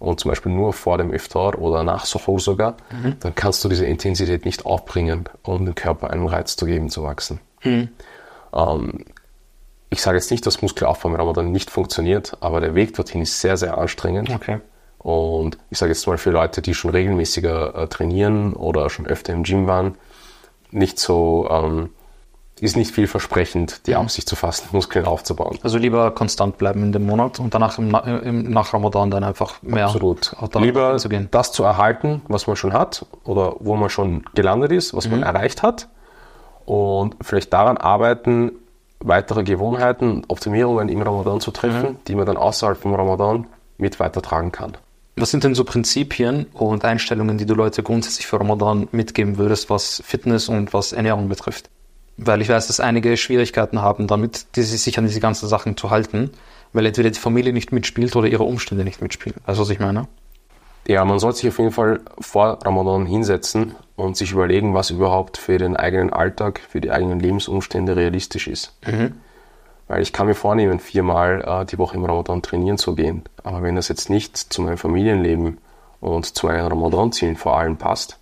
und zum Beispiel nur vor dem Iftar oder nach Suhoor sogar, dann kannst du diese Intensität nicht aufbringen, um dem Körper einen Reiz zu geben, zu wachsen. Ähm, ich sage jetzt nicht, dass Muskelaufbau im Ramadan nicht funktioniert, aber der Weg dorthin ist sehr, sehr anstrengend. Okay. Und ich sage jetzt mal für Leute, die schon regelmäßiger äh, trainieren oder schon öfter im Gym waren, nicht so, ähm, ist nicht vielversprechend, die Absicht zu fassen, Muskeln aufzubauen. Also lieber konstant bleiben in dem Monat und danach im, im, nach Ramadan dann einfach mehr Absolut. Lieber zu gehen. das zu erhalten, was man schon hat oder wo man schon gelandet ist, was man erreicht hat und vielleicht daran arbeiten, weitere Gewohnheiten und Optimierungen im Ramadan zu treffen, die man dann außerhalb vom Ramadan mit weitertragen kann. Was sind denn so Prinzipien und Einstellungen, die du Leute grundsätzlich für Ramadan mitgeben würdest, was Fitness und was Ernährung betrifft? Weil ich weiß, dass einige Schwierigkeiten haben damit, die sich an diese ganzen Sachen zu halten, weil entweder die Familie nicht mitspielt oder ihre Umstände nicht mitspielen. Weißt du, was ich meine? Ja, man sollte sich auf jeden Fall vor Ramadan hinsetzen und sich überlegen, was überhaupt für den eigenen Alltag, für die eigenen Lebensumstände realistisch ist. Weil ich kann mir vornehmen, viermal äh, die Woche im Ramadan trainieren zu gehen. Aber wenn das jetzt nicht zu meinem Familienleben und zu meinen Ramadan-Zielen vor allem passt,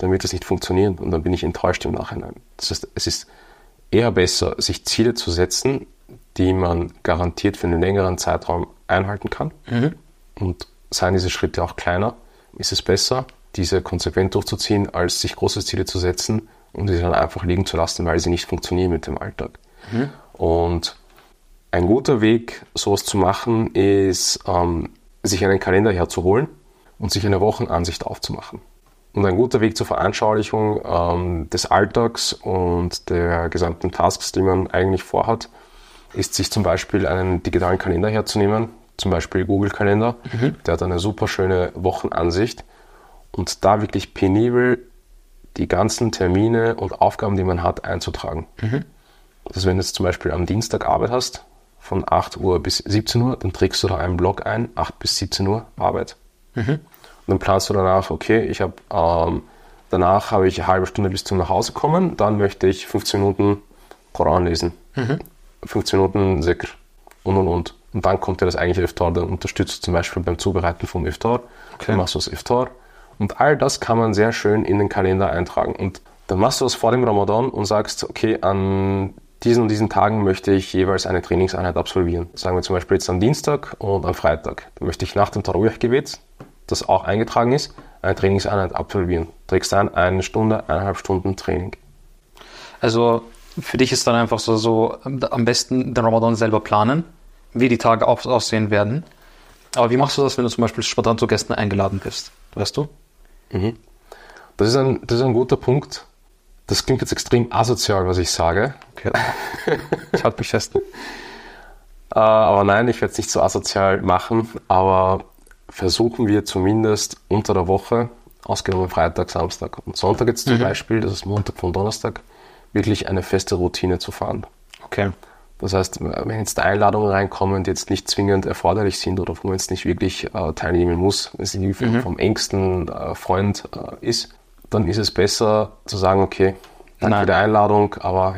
dann wird das nicht funktionieren und dann bin ich enttäuscht im Nachhinein. Das heißt, es ist eher besser, sich Ziele zu setzen, die man garantiert für einen längeren Zeitraum einhalten kann. Und seien diese Schritte auch kleiner, ist es besser, diese konsequent durchzuziehen, als sich große Ziele zu setzen und sie dann einfach liegen zu lassen, weil sie nicht funktionieren mit dem Alltag. Und ein guter Weg, sowas zu machen, ist, ähm, sich einen Kalender herzuholen und sich eine Wochenansicht aufzumachen. Und ein guter Weg zur Veranschaulichung ähm, des Alltags und der gesamten Tasks, die man eigentlich vorhat, ist sich zum Beispiel einen digitalen Kalender herzunehmen, zum Beispiel Google Kalender. Der hat eine super schöne Wochenansicht und da wirklich penibel die ganzen Termine und Aufgaben, die man hat, einzutragen. Also wenn du jetzt zum Beispiel am Dienstag Arbeit hast, von 8 Uhr bis 17 Uhr, dann trägst du da einen Block ein, 8 bis 17 Uhr Arbeit. Und dann planst du danach, okay, ich habe ähm, danach habe ich eine halbe Stunde bis zum Nachhause kommen, dann möchte ich 15 Minuten Koran lesen, 15 Minuten Sikr und und und. Und dann kommt ja das eigentliche Iftar, dann unterstützt du zum Beispiel beim Zubereiten vom Iftar, dann machst du das Iftar. Und all das kann man sehr schön in den Kalender eintragen. Und dann machst du das vor dem Ramadan und sagst, okay, an diesen und diesen Tagen möchte ich jeweils eine Trainingseinheit absolvieren. Sagen wir zum Beispiel jetzt am Dienstag und am Freitag. Dann möchte ich nach dem Tarawih-Gebet, das auch eingetragen ist, eine Trainingseinheit absolvieren. Trägst ein, eine Stunde, eineinhalb Stunden Training. Also für dich ist dann einfach so, so am besten den Ramadan selber planen, wie die Tage aussehen werden. Aber wie machst du das, wenn du zum Beispiel spontan zu Gästen eingeladen bist? Weißt du? Mhm. Das, ist ein, das ist ein guter Punkt. Das klingt jetzt extrem asozial, was ich sage. Okay. Ich halte mich fest. Äh, aber nein, ich werde es nicht so asozial machen. Aber versuchen wir zumindest unter der Woche, ausgenommen Freitag, Samstag und Sonntag jetzt zum mhm. Beispiel, das ist Montag von Donnerstag, wirklich eine feste Routine zu fahren. Okay. Das heißt, wenn jetzt Einladungen reinkommen, die jetzt nicht zwingend erforderlich sind oder wo man jetzt nicht wirklich äh, teilnehmen muss, wenn es mhm. vom engsten äh, Freund äh, ist, dann ist es besser zu sagen, okay, danke Nein. für die Einladung, aber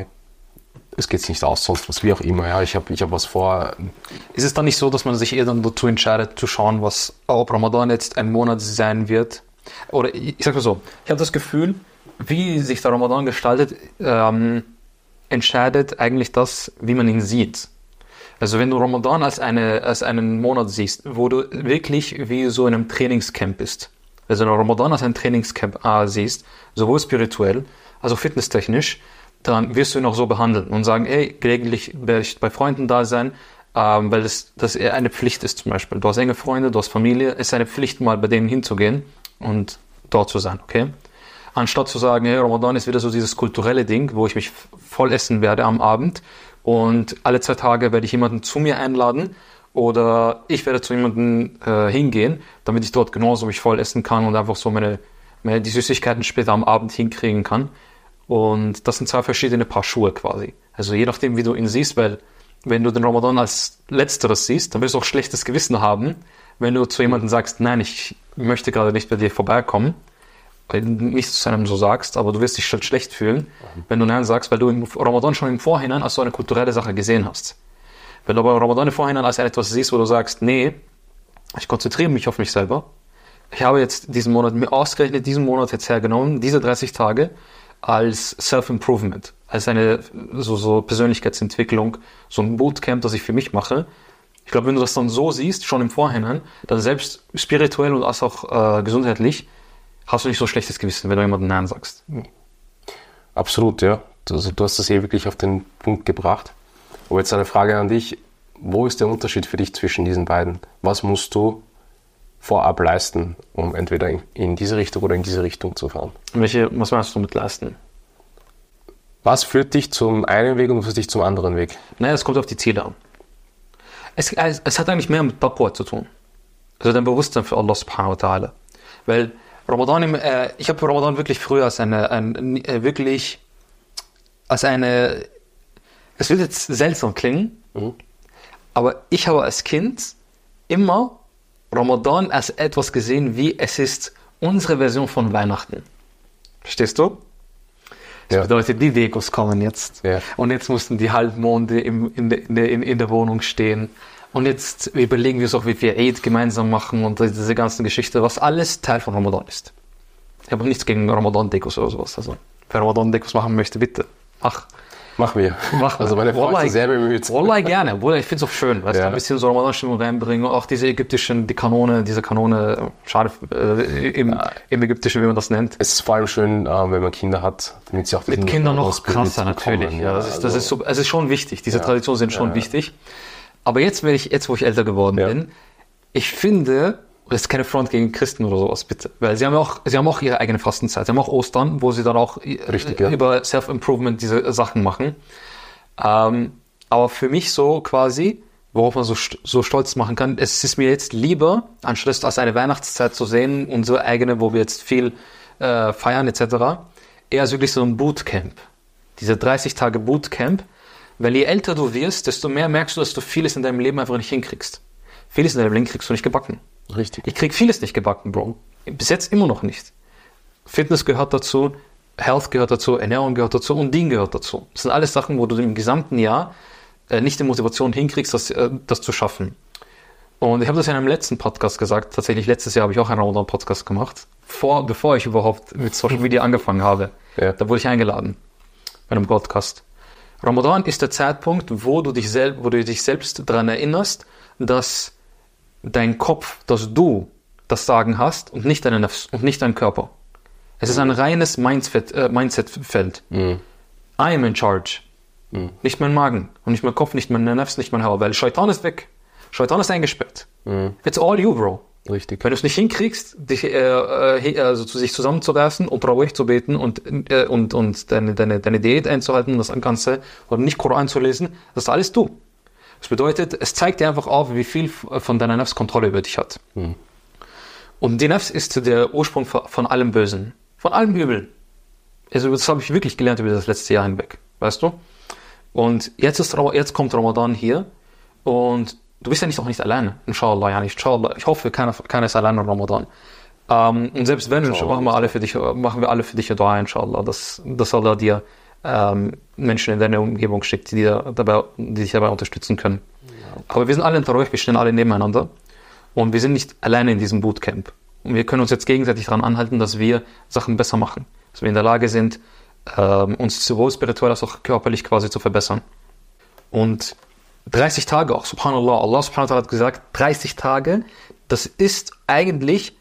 es geht nicht aus, sonst was wie auch immer. Ja, ich habe ich hab was vor. Ist es dann nicht so, dass man sich eher dann dazu entscheidet, zu schauen, was ob Ramadan jetzt ein Monat sein wird? Oder ich, ich sag mal so, ich habe das Gefühl, wie sich der Ramadan gestaltet, ähm, entscheidet eigentlich das, wie man ihn sieht. Also wenn du Ramadan als, eine, als einen Monat siehst, wo du wirklich wie so in einem Trainingscamp bist, also wenn du Ramadan als ein Trainingscamp äh, siehst, sowohl spirituell, also fitnesstechnisch, dann wirst du ihn auch so behandeln und sagen, ey, gelegentlich werde ich bei Freunden da sein, ähm, weil das, das eher eine Pflicht ist zum Beispiel. Du hast enge Freunde, du hast Familie, es ist eine Pflicht, mal bei denen hinzugehen und dort zu sein, okay? Anstatt zu sagen, hey, Ramadan ist wieder so dieses kulturelle Ding, wo ich mich voll essen werde am Abend und alle zwei Tage werde ich jemanden zu mir einladen oder ich werde zu jemandem äh, hingehen, damit ich dort genauso mich voll essen kann und einfach so meine, meine die Süßigkeiten später am Abend hinkriegen kann. Und das sind zwei verschiedene Paar Schuhe quasi. Also je nachdem, wie du ihn siehst, weil wenn du den Ramadan als letzteres siehst, dann wirst du auch schlechtes Gewissen haben, wenn du zu jemandem sagst, nein, ich möchte gerade nicht bei dir vorbeikommen, weil du nicht zu einem so sagst, aber du wirst dich halt schlecht fühlen, wenn du nein sagst, weil du im Ramadan schon im Vorhinein als so eine kulturelle Sache gesehen hast. Wenn du aber Ramadan im Vorhinein als etwas siehst, wo du sagst, nee, ich konzentriere mich auf mich selber. Ich habe jetzt diesen Monat, mir ausgerechnet diesen Monat jetzt hergenommen, diese 30 Tage, als Self-Improvement, als eine so, so Persönlichkeitsentwicklung, so ein Bootcamp, das ich für mich mache. Ich glaube, wenn du das dann so siehst, schon im Vorhinein, dann selbst spirituell und als auch äh, gesundheitlich, hast du nicht so schlechtes Gewissen, wenn du jemanden Nein sagst. Absolut, ja. Also, du hast das eh wirklich auf den Punkt gebracht. Aber jetzt eine Frage an dich. Wo ist der Unterschied für dich zwischen diesen beiden? Was musst du vorab leisten, um entweder in diese Richtung oder in diese Richtung zu fahren? Welche, was meinst du mit leisten? Was führt dich zum einen Weg und was führt dich zum anderen Weg? Naja, es kommt auf die Ziele an. Es, es, es hat eigentlich mehr mit Taqwa zu tun. Also dein Bewusstsein für Allah subhanahu wa ta'ala. Weil Ramadan, äh, ich habe Ramadan wirklich früher als eine, ein, äh, wirklich als eine es wird jetzt seltsam klingen, mhm. aber ich habe als Kind immer Ramadan als etwas gesehen, wie es ist unsere Version von Weihnachten. Verstehst du? Das ja. bedeutet, die Dekos kommen jetzt. Ja. Und jetzt mussten die Halbmonde im, in, de, in, de, in, der Wohnung stehen. Und jetzt überlegen wir uns auch, wie wir Eid gemeinsam machen und diese ganze Geschichte, was alles Teil von Ramadan ist. Ich habe nichts gegen Ramadan-Dekos oder sowas. Also, wer Ramadan-Dekos machen möchte, bitte. Ach. Machen wir. Machen Also meine Frau ist sehr bemüht. Wallah gerne. Wallah, ich finde es auch schön, weißt ja. du, ein bisschen so Ramadan-Stimmung reinbringen. Auch diese ägyptischen, die Kanone, diese Kanone, schade, äh, im, ja. im Ägyptischen, wie man das nennt. Es ist vor allem schön, äh, wenn man Kinder hat, damit sie auch Mit Kindern noch krasser, natürlich. Ja, das, ist, das also ist so, es ist schon wichtig. Diese ja. Traditionen sind schon wichtig. Aber jetzt, wenn ich, jetzt, wo ich älter geworden bin, ich finde, das ist keine Front gegen Christen oder sowas, bitte. Weil sie haben auch, sie haben auch ihre eigene Fastenzeit. Sie haben auch Ostern, wo sie dann auch Richtig, ja. über Self-Improvement diese Sachen machen. Ähm, aber für mich so quasi, worauf man so, so stolz machen kann, es ist mir jetzt lieber, anstatt als eine Weihnachtszeit zu sehen, unsere eigene, wo wir jetzt viel äh, feiern etc., eher wirklich so ein Bootcamp. Diese 30 Tage Bootcamp. Weil je älter du wirst, desto mehr merkst du, dass du vieles in deinem Leben einfach nicht hinkriegst. Vieles in deinem Leben kriegst du nicht gebacken. Richtig. Ich krieg vieles nicht gebacken, Bro. Bis jetzt immer noch nicht. Fitness gehört dazu, Health gehört dazu, Ernährung gehört dazu und Ding gehört dazu. Das sind alles Sachen, wo du im gesamten Jahr äh, nicht die Motivation hinkriegst, das, äh, das zu schaffen. Und ich habe das in einem letzten Podcast gesagt. Tatsächlich letztes Jahr habe ich auch einen Ramadan-Podcast gemacht, vor, bevor ich überhaupt mit Social Media angefangen habe. Ja. Da wurde ich eingeladen bei einem Podcast. Ramadan ist der Zeitpunkt, wo du dich, sel wo du dich selbst daran erinnerst, dass dein Kopf, dass du das Sagen hast und nicht deine Nefs und nicht dein Körper. Es ist ein reines Mindset, äh, Mindset-Feld. Mhm. I am in charge. Mhm. Nicht mein Magen und nicht mein Kopf, nicht mein Nervs, nicht mein Hauer, weil Shaitan ist weg. Shaitan ist eingesperrt. Mhm. It's all you, Bro. Richtig. Wenn du es nicht hinkriegst, dich äh, äh, also zu sich zusammenzuwerfen und Brauch zu beten und, äh, und, und deine, deine, deine Diät einzuhalten, das Ganze, oder nicht Koran zu lesen, das ist alles du. Das bedeutet, es zeigt dir einfach auf, wie viel von deiner Nafs Kontrolle über dich hat. Mhm. Und die Nafs ist der Ursprung von allem Bösen, von allem Übel. Also das habe ich wirklich gelernt über das letzte Jahr hinweg, weißt du? Und jetzt, ist, jetzt kommt Ramadan hier und du bist ja nicht auch nicht alleine, inshallah, ja nicht, inshallah. Ich hoffe, keiner, keiner ist alleine in Ramadan. Ähm, und selbst wenn, machen wir alle für dich, machen wir alle für dich Dua, inshallah, dass, dass Allah dir ähm, Menschen in deine Umgebung schickt, die, dabei, die dich dabei unterstützen können. Aber wir sind alle in Tarawih, wir stehen alle nebeneinander und wir sind nicht alleine in diesem Bootcamp. Und wir können uns jetzt gegenseitig daran anhalten, dass wir Sachen besser machen, dass wir in der Lage sind, ähm, uns sowohl spirituell als auch körperlich quasi zu verbessern. Und 30 Tage auch, subhanallah, Allah subhanahu wa ta'ala hat gesagt, 30 Tage, das ist eigentlich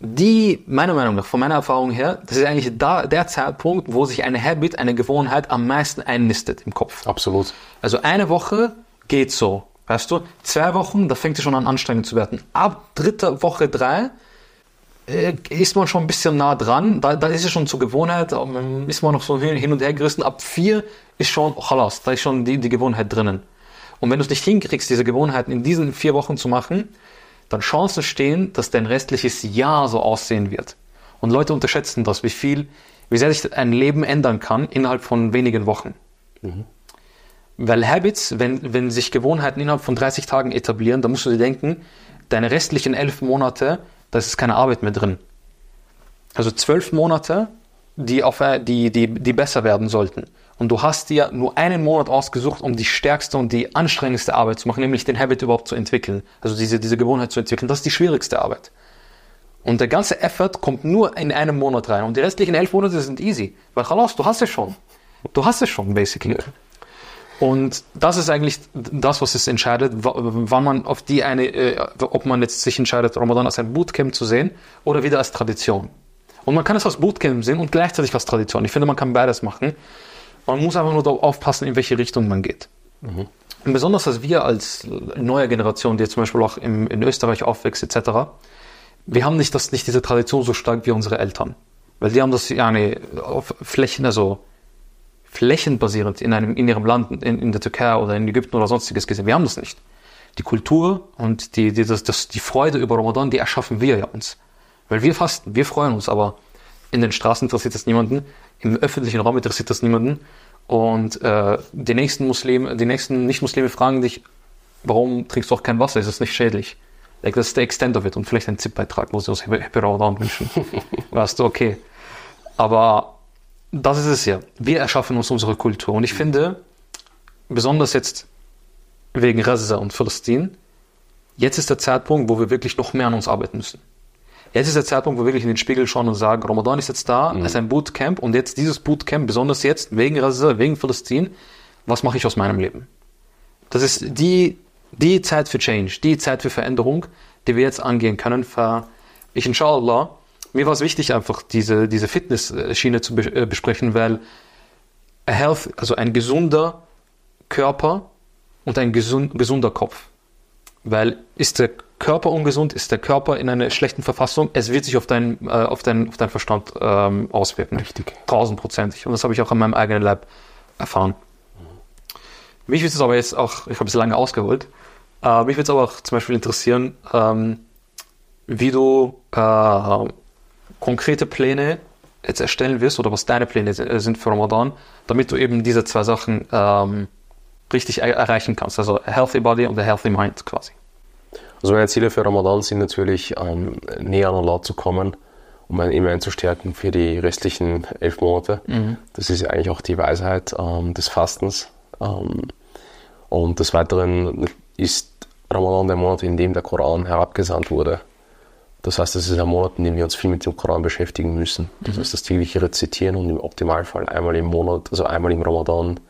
die, meiner Meinung nach, von meiner Erfahrung her, das ist eigentlich da, der Zeitpunkt, wo sich eine Habit, eine Gewohnheit am meisten einnistet im Kopf. Absolut. Also eine Woche geht so, weißt du, zwei Wochen, da fängt es schon an anstrengend zu werden. Ab dritter Woche drei, äh, ist man schon ein bisschen nah dran, da, da ist es schon zur Gewohnheit, ist man noch so hin und her gerissen. Ab vier ist schon, oh, halas, da ist schon die, die Gewohnheit drinnen. Und wenn du es nicht hinkriegst, diese Gewohnheiten in diesen vier Wochen zu machen, dann Chancen stehen, dass dein restliches Jahr so aussehen wird. Und Leute unterschätzen das, wie viel, wie sehr sich ein Leben ändern kann innerhalb von wenigen Wochen. Mhm. Weil Habits, wenn, wenn sich Gewohnheiten innerhalb von 30 Tagen etablieren, dann musst du dir denken, deine restlichen elf Monate, da ist keine Arbeit mehr drin. Also zwölf Monate, die, auf, die, die, die besser werden sollten und du hast dir nur einen Monat ausgesucht, um die stärkste und die anstrengendste Arbeit zu machen, nämlich den Habit überhaupt zu entwickeln, also diese, diese Gewohnheit zu entwickeln. Das ist die schwierigste Arbeit. Und der ganze Effort kommt nur in einem Monat rein und die restlichen elf Monate sind easy, weil Chalas, du hast es schon. Du hast es schon, basically. Und das ist eigentlich das, was es entscheidet, wann man auf die eine, äh, ob man jetzt sich entscheidet, Ramadan als ein Bootcamp zu sehen oder wieder als Tradition. Und man kann es als Bootcamp sehen und gleichzeitig als Tradition. Ich finde, man kann beides machen. Man muss einfach nur darauf aufpassen, in welche Richtung man geht. Mhm. Und besonders, dass wir als neue Generation, die zum Beispiel auch im, in Österreich aufwächst, etc., wir haben nicht, das, nicht diese Tradition so stark wie unsere Eltern. Weil die haben das ja auf Flächen, also flächenbasierend in, einem, in ihrem Land, in, in der Türkei oder in Ägypten oder sonstiges gesehen. Wir haben das nicht. Die Kultur und die, die, das, das, die Freude über Ramadan, die erschaffen wir ja uns. Weil wir fasten, wir freuen uns, aber in den Straßen interessiert das niemanden, im öffentlichen Raum interessiert das niemanden. Und äh, die nächsten Muslime, die nächsten Nicht-Muslime fragen dich, warum trinkst du auch kein Wasser? Ist es nicht schädlich? Like, das ist der Extent of it und vielleicht ein ZIP-Beitrag, wo sie uns Happy Ramadan wünschen. weißt du, okay. Aber das ist es ja. Wir erschaffen uns unsere Kultur. Und ich finde, besonders jetzt wegen Gaza und Palästin, jetzt ist der Zeitpunkt, wo wir wirklich noch mehr an uns arbeiten müssen. Jetzt ist der Zeitpunkt, wo wir wirklich in den Spiegel schauen und sagen, Ramadan ist jetzt da, mhm. es ist ein Bootcamp und jetzt dieses Bootcamp, besonders jetzt wegen Gaza, wegen Palästin, was mache ich aus meinem Leben? Das ist die, die Zeit für Change, die Zeit für Veränderung, die wir jetzt angehen können. Ich inshallah, mir war es wichtig, einfach diese, diese Fitnessschiene zu äh, besprechen, weil a health, also ein gesunder Körper und ein gesund, gesunder Kopf. Weil ist der Körper ungesund, ist der Körper in einer schlechten Verfassung, es wird sich auf deinen, äh, auf deinen, auf deinen Verstand ähm, auswirken. Richtig. Tausendprozentig. Und das habe ich auch an meinem eigenen Leib erfahren. Mich würde es aber jetzt auch, ich habe es lange ausgeholt, äh, mich würde es aber auch zum Beispiel interessieren, ähm, wie du äh, konkrete Pläne jetzt erstellen wirst oder was deine Pläne sind für Ramadan, damit du eben diese zwei Sachen ähm, richtig er erreichen kannst. Also a healthy body und a healthy mind quasi. Also meine Ziele für Ramadan sind natürlich, ähm, näher an Allah zu kommen, um mein Iman zu stärken für die restlichen elf Monate. Mhm. Das ist ja eigentlich auch die Weisheit ähm, des Fastens. Ähm, und des Weiteren ist Ramadan der Monat, in dem der Koran herabgesandt wurde. Das heißt, es ist ein Monat, in dem wir uns viel mit dem Koran beschäftigen müssen. Das mhm. heißt, das tägliche Rezitieren und im Optimalfall einmal im Monat, also einmal im Ramadan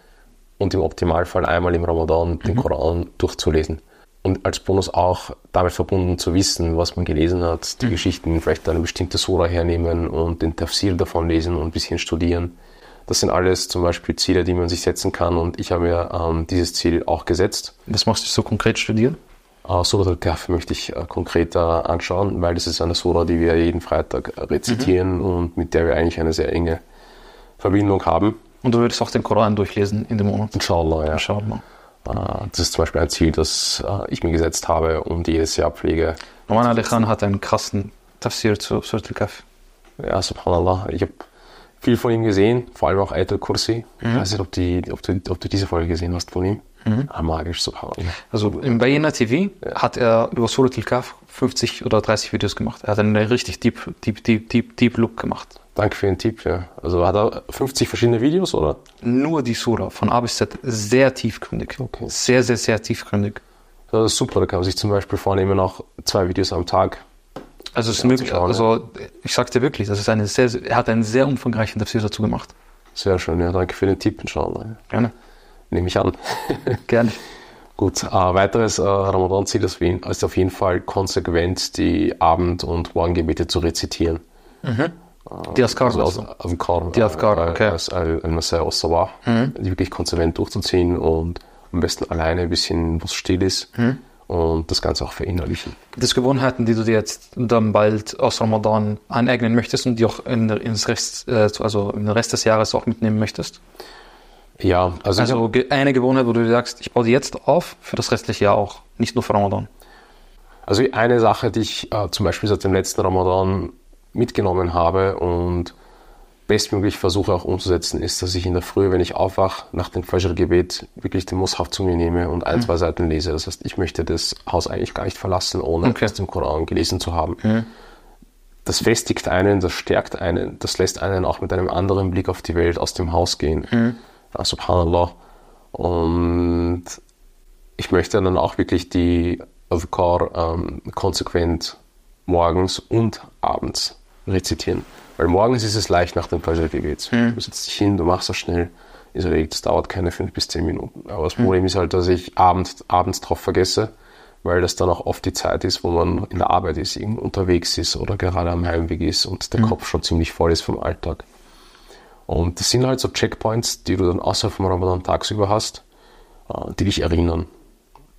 und im Optimalfall einmal im Ramadan den mhm. Koran durchzulesen und als Bonus auch damit verbunden zu wissen, was man gelesen hat, die mhm. Geschichten, vielleicht eine bestimmte Sura hernehmen und den Tafsir davon lesen und ein bisschen studieren. Das sind alles zum Beispiel Ziele, die man sich setzen kann und ich habe mir ähm, dieses Ziel auch gesetzt. Was machst du so konkret studieren? Uh, Surah al-Kahf möchte ich uh, konkreter anschauen, weil das ist eine Surah, die wir jeden Freitag rezitieren mhm. und mit der wir eigentlich eine sehr enge Verbindung haben. Und du würdest auch den Koran durchlesen in dem Monat? Inshallah, ja. Inshallah. Uh, das ist zum Beispiel ein Ziel, das ich mir gesetzt habe und jedes Jahr pflege. Roman Ali Khan hat einen krassen Tafsir zu Surah al-Kahf. Ja, subhanallah. Ich habe viel von ihm gesehen, vor allem auch Ayat al-Kursi. Mhm. Ich weiß nicht, ob, die, ob, du, ob du diese Folge gesehen hast von ihm. Mhm. Ah, magisch, subhanallah. Also im Bayena TV ja. hat er über Surat al-Kaf 50 oder 30 Videos gemacht. Er hat einen richtig deep, deep, deep, deep, deep Look gemacht. Danke für den Tipp, ja. Also hat er 50 verschiedene Videos, oder? Nur die Sura, von A bis Z, sehr tiefgründig. Okay. Sehr, sehr, sehr tiefgründig. Das ist super, da kann man sich zum Beispiel vornehmen, auch zwei Videos am Tag also, es ist möglich, also ich sag dir wirklich, das ist eine sehr, er hat einen sehr umfangreichen Tafsir dazu gemacht. Sehr schön, ja, danke für den Tipp, inshallah. Gerne. Nehme ich an. Gerne. Gut, äh, weiteres äh, Ramadan-Ziel ist auf jeden Fall konsequent die Abend- und Morgengebete zu rezitieren. Mhm. Äh, die Askar, also, also die Askar, äh, okay. Als al sabah mhm. die wirklich konsequent durchzuziehen und am besten alleine ein bisschen, wo es still ist. Mhm und das Ganze auch verinnerlichen. Gibt es Gewohnheiten, die du dir jetzt dann bald aus Ramadan aneignen möchtest und die auch in, ins Rest, äh, also in den Rest des Jahres auch mitnehmen möchtest? Ja, also, also eine Gewohnheit, wo du dir sagst, ich baue die jetzt auf für das restliche Jahr auch, nicht nur für Ramadan. Also eine Sache, die ich äh, zum Beispiel seit dem letzten Ramadan mitgenommen habe und bestmöglich versuche auch umzusetzen, ist, dass ich in der Früh, wenn ich aufwache, nach dem Fajr-Gebet wirklich den Mushaf zu mir nehme und ein, mhm. zwei Seiten lese. Das heißt, ich möchte das Haus eigentlich gar nicht verlassen, ohne okay. aus dem Koran gelesen zu haben. Mhm. Das festigt einen, das stärkt einen, das lässt einen auch mit einem anderen Blick auf die Welt aus dem Haus gehen. Mhm. Ja, subhanallah. Und ich möchte dann auch wirklich die Adhkar ähm, konsequent morgens und abends rezitieren. Weil morgens ist es leicht nach dem Fajr-Gebet. Hm. Du setzt dich hin, du machst das schnell, ist erledigt. Das dauert keine fünf bis zehn Minuten. Aber das hm. Problem ist halt, dass ich abends, abends drauf vergesse, weil das dann auch oft die Zeit ist, wo man in der Arbeit ist, unterwegs ist oder gerade am Heimweg ist und der hm. Kopf schon ziemlich voll ist vom Alltag. Und das sind halt so Checkpoints, die du dann außer vom Ramadan tagsüber hast, äh, die dich erinnern.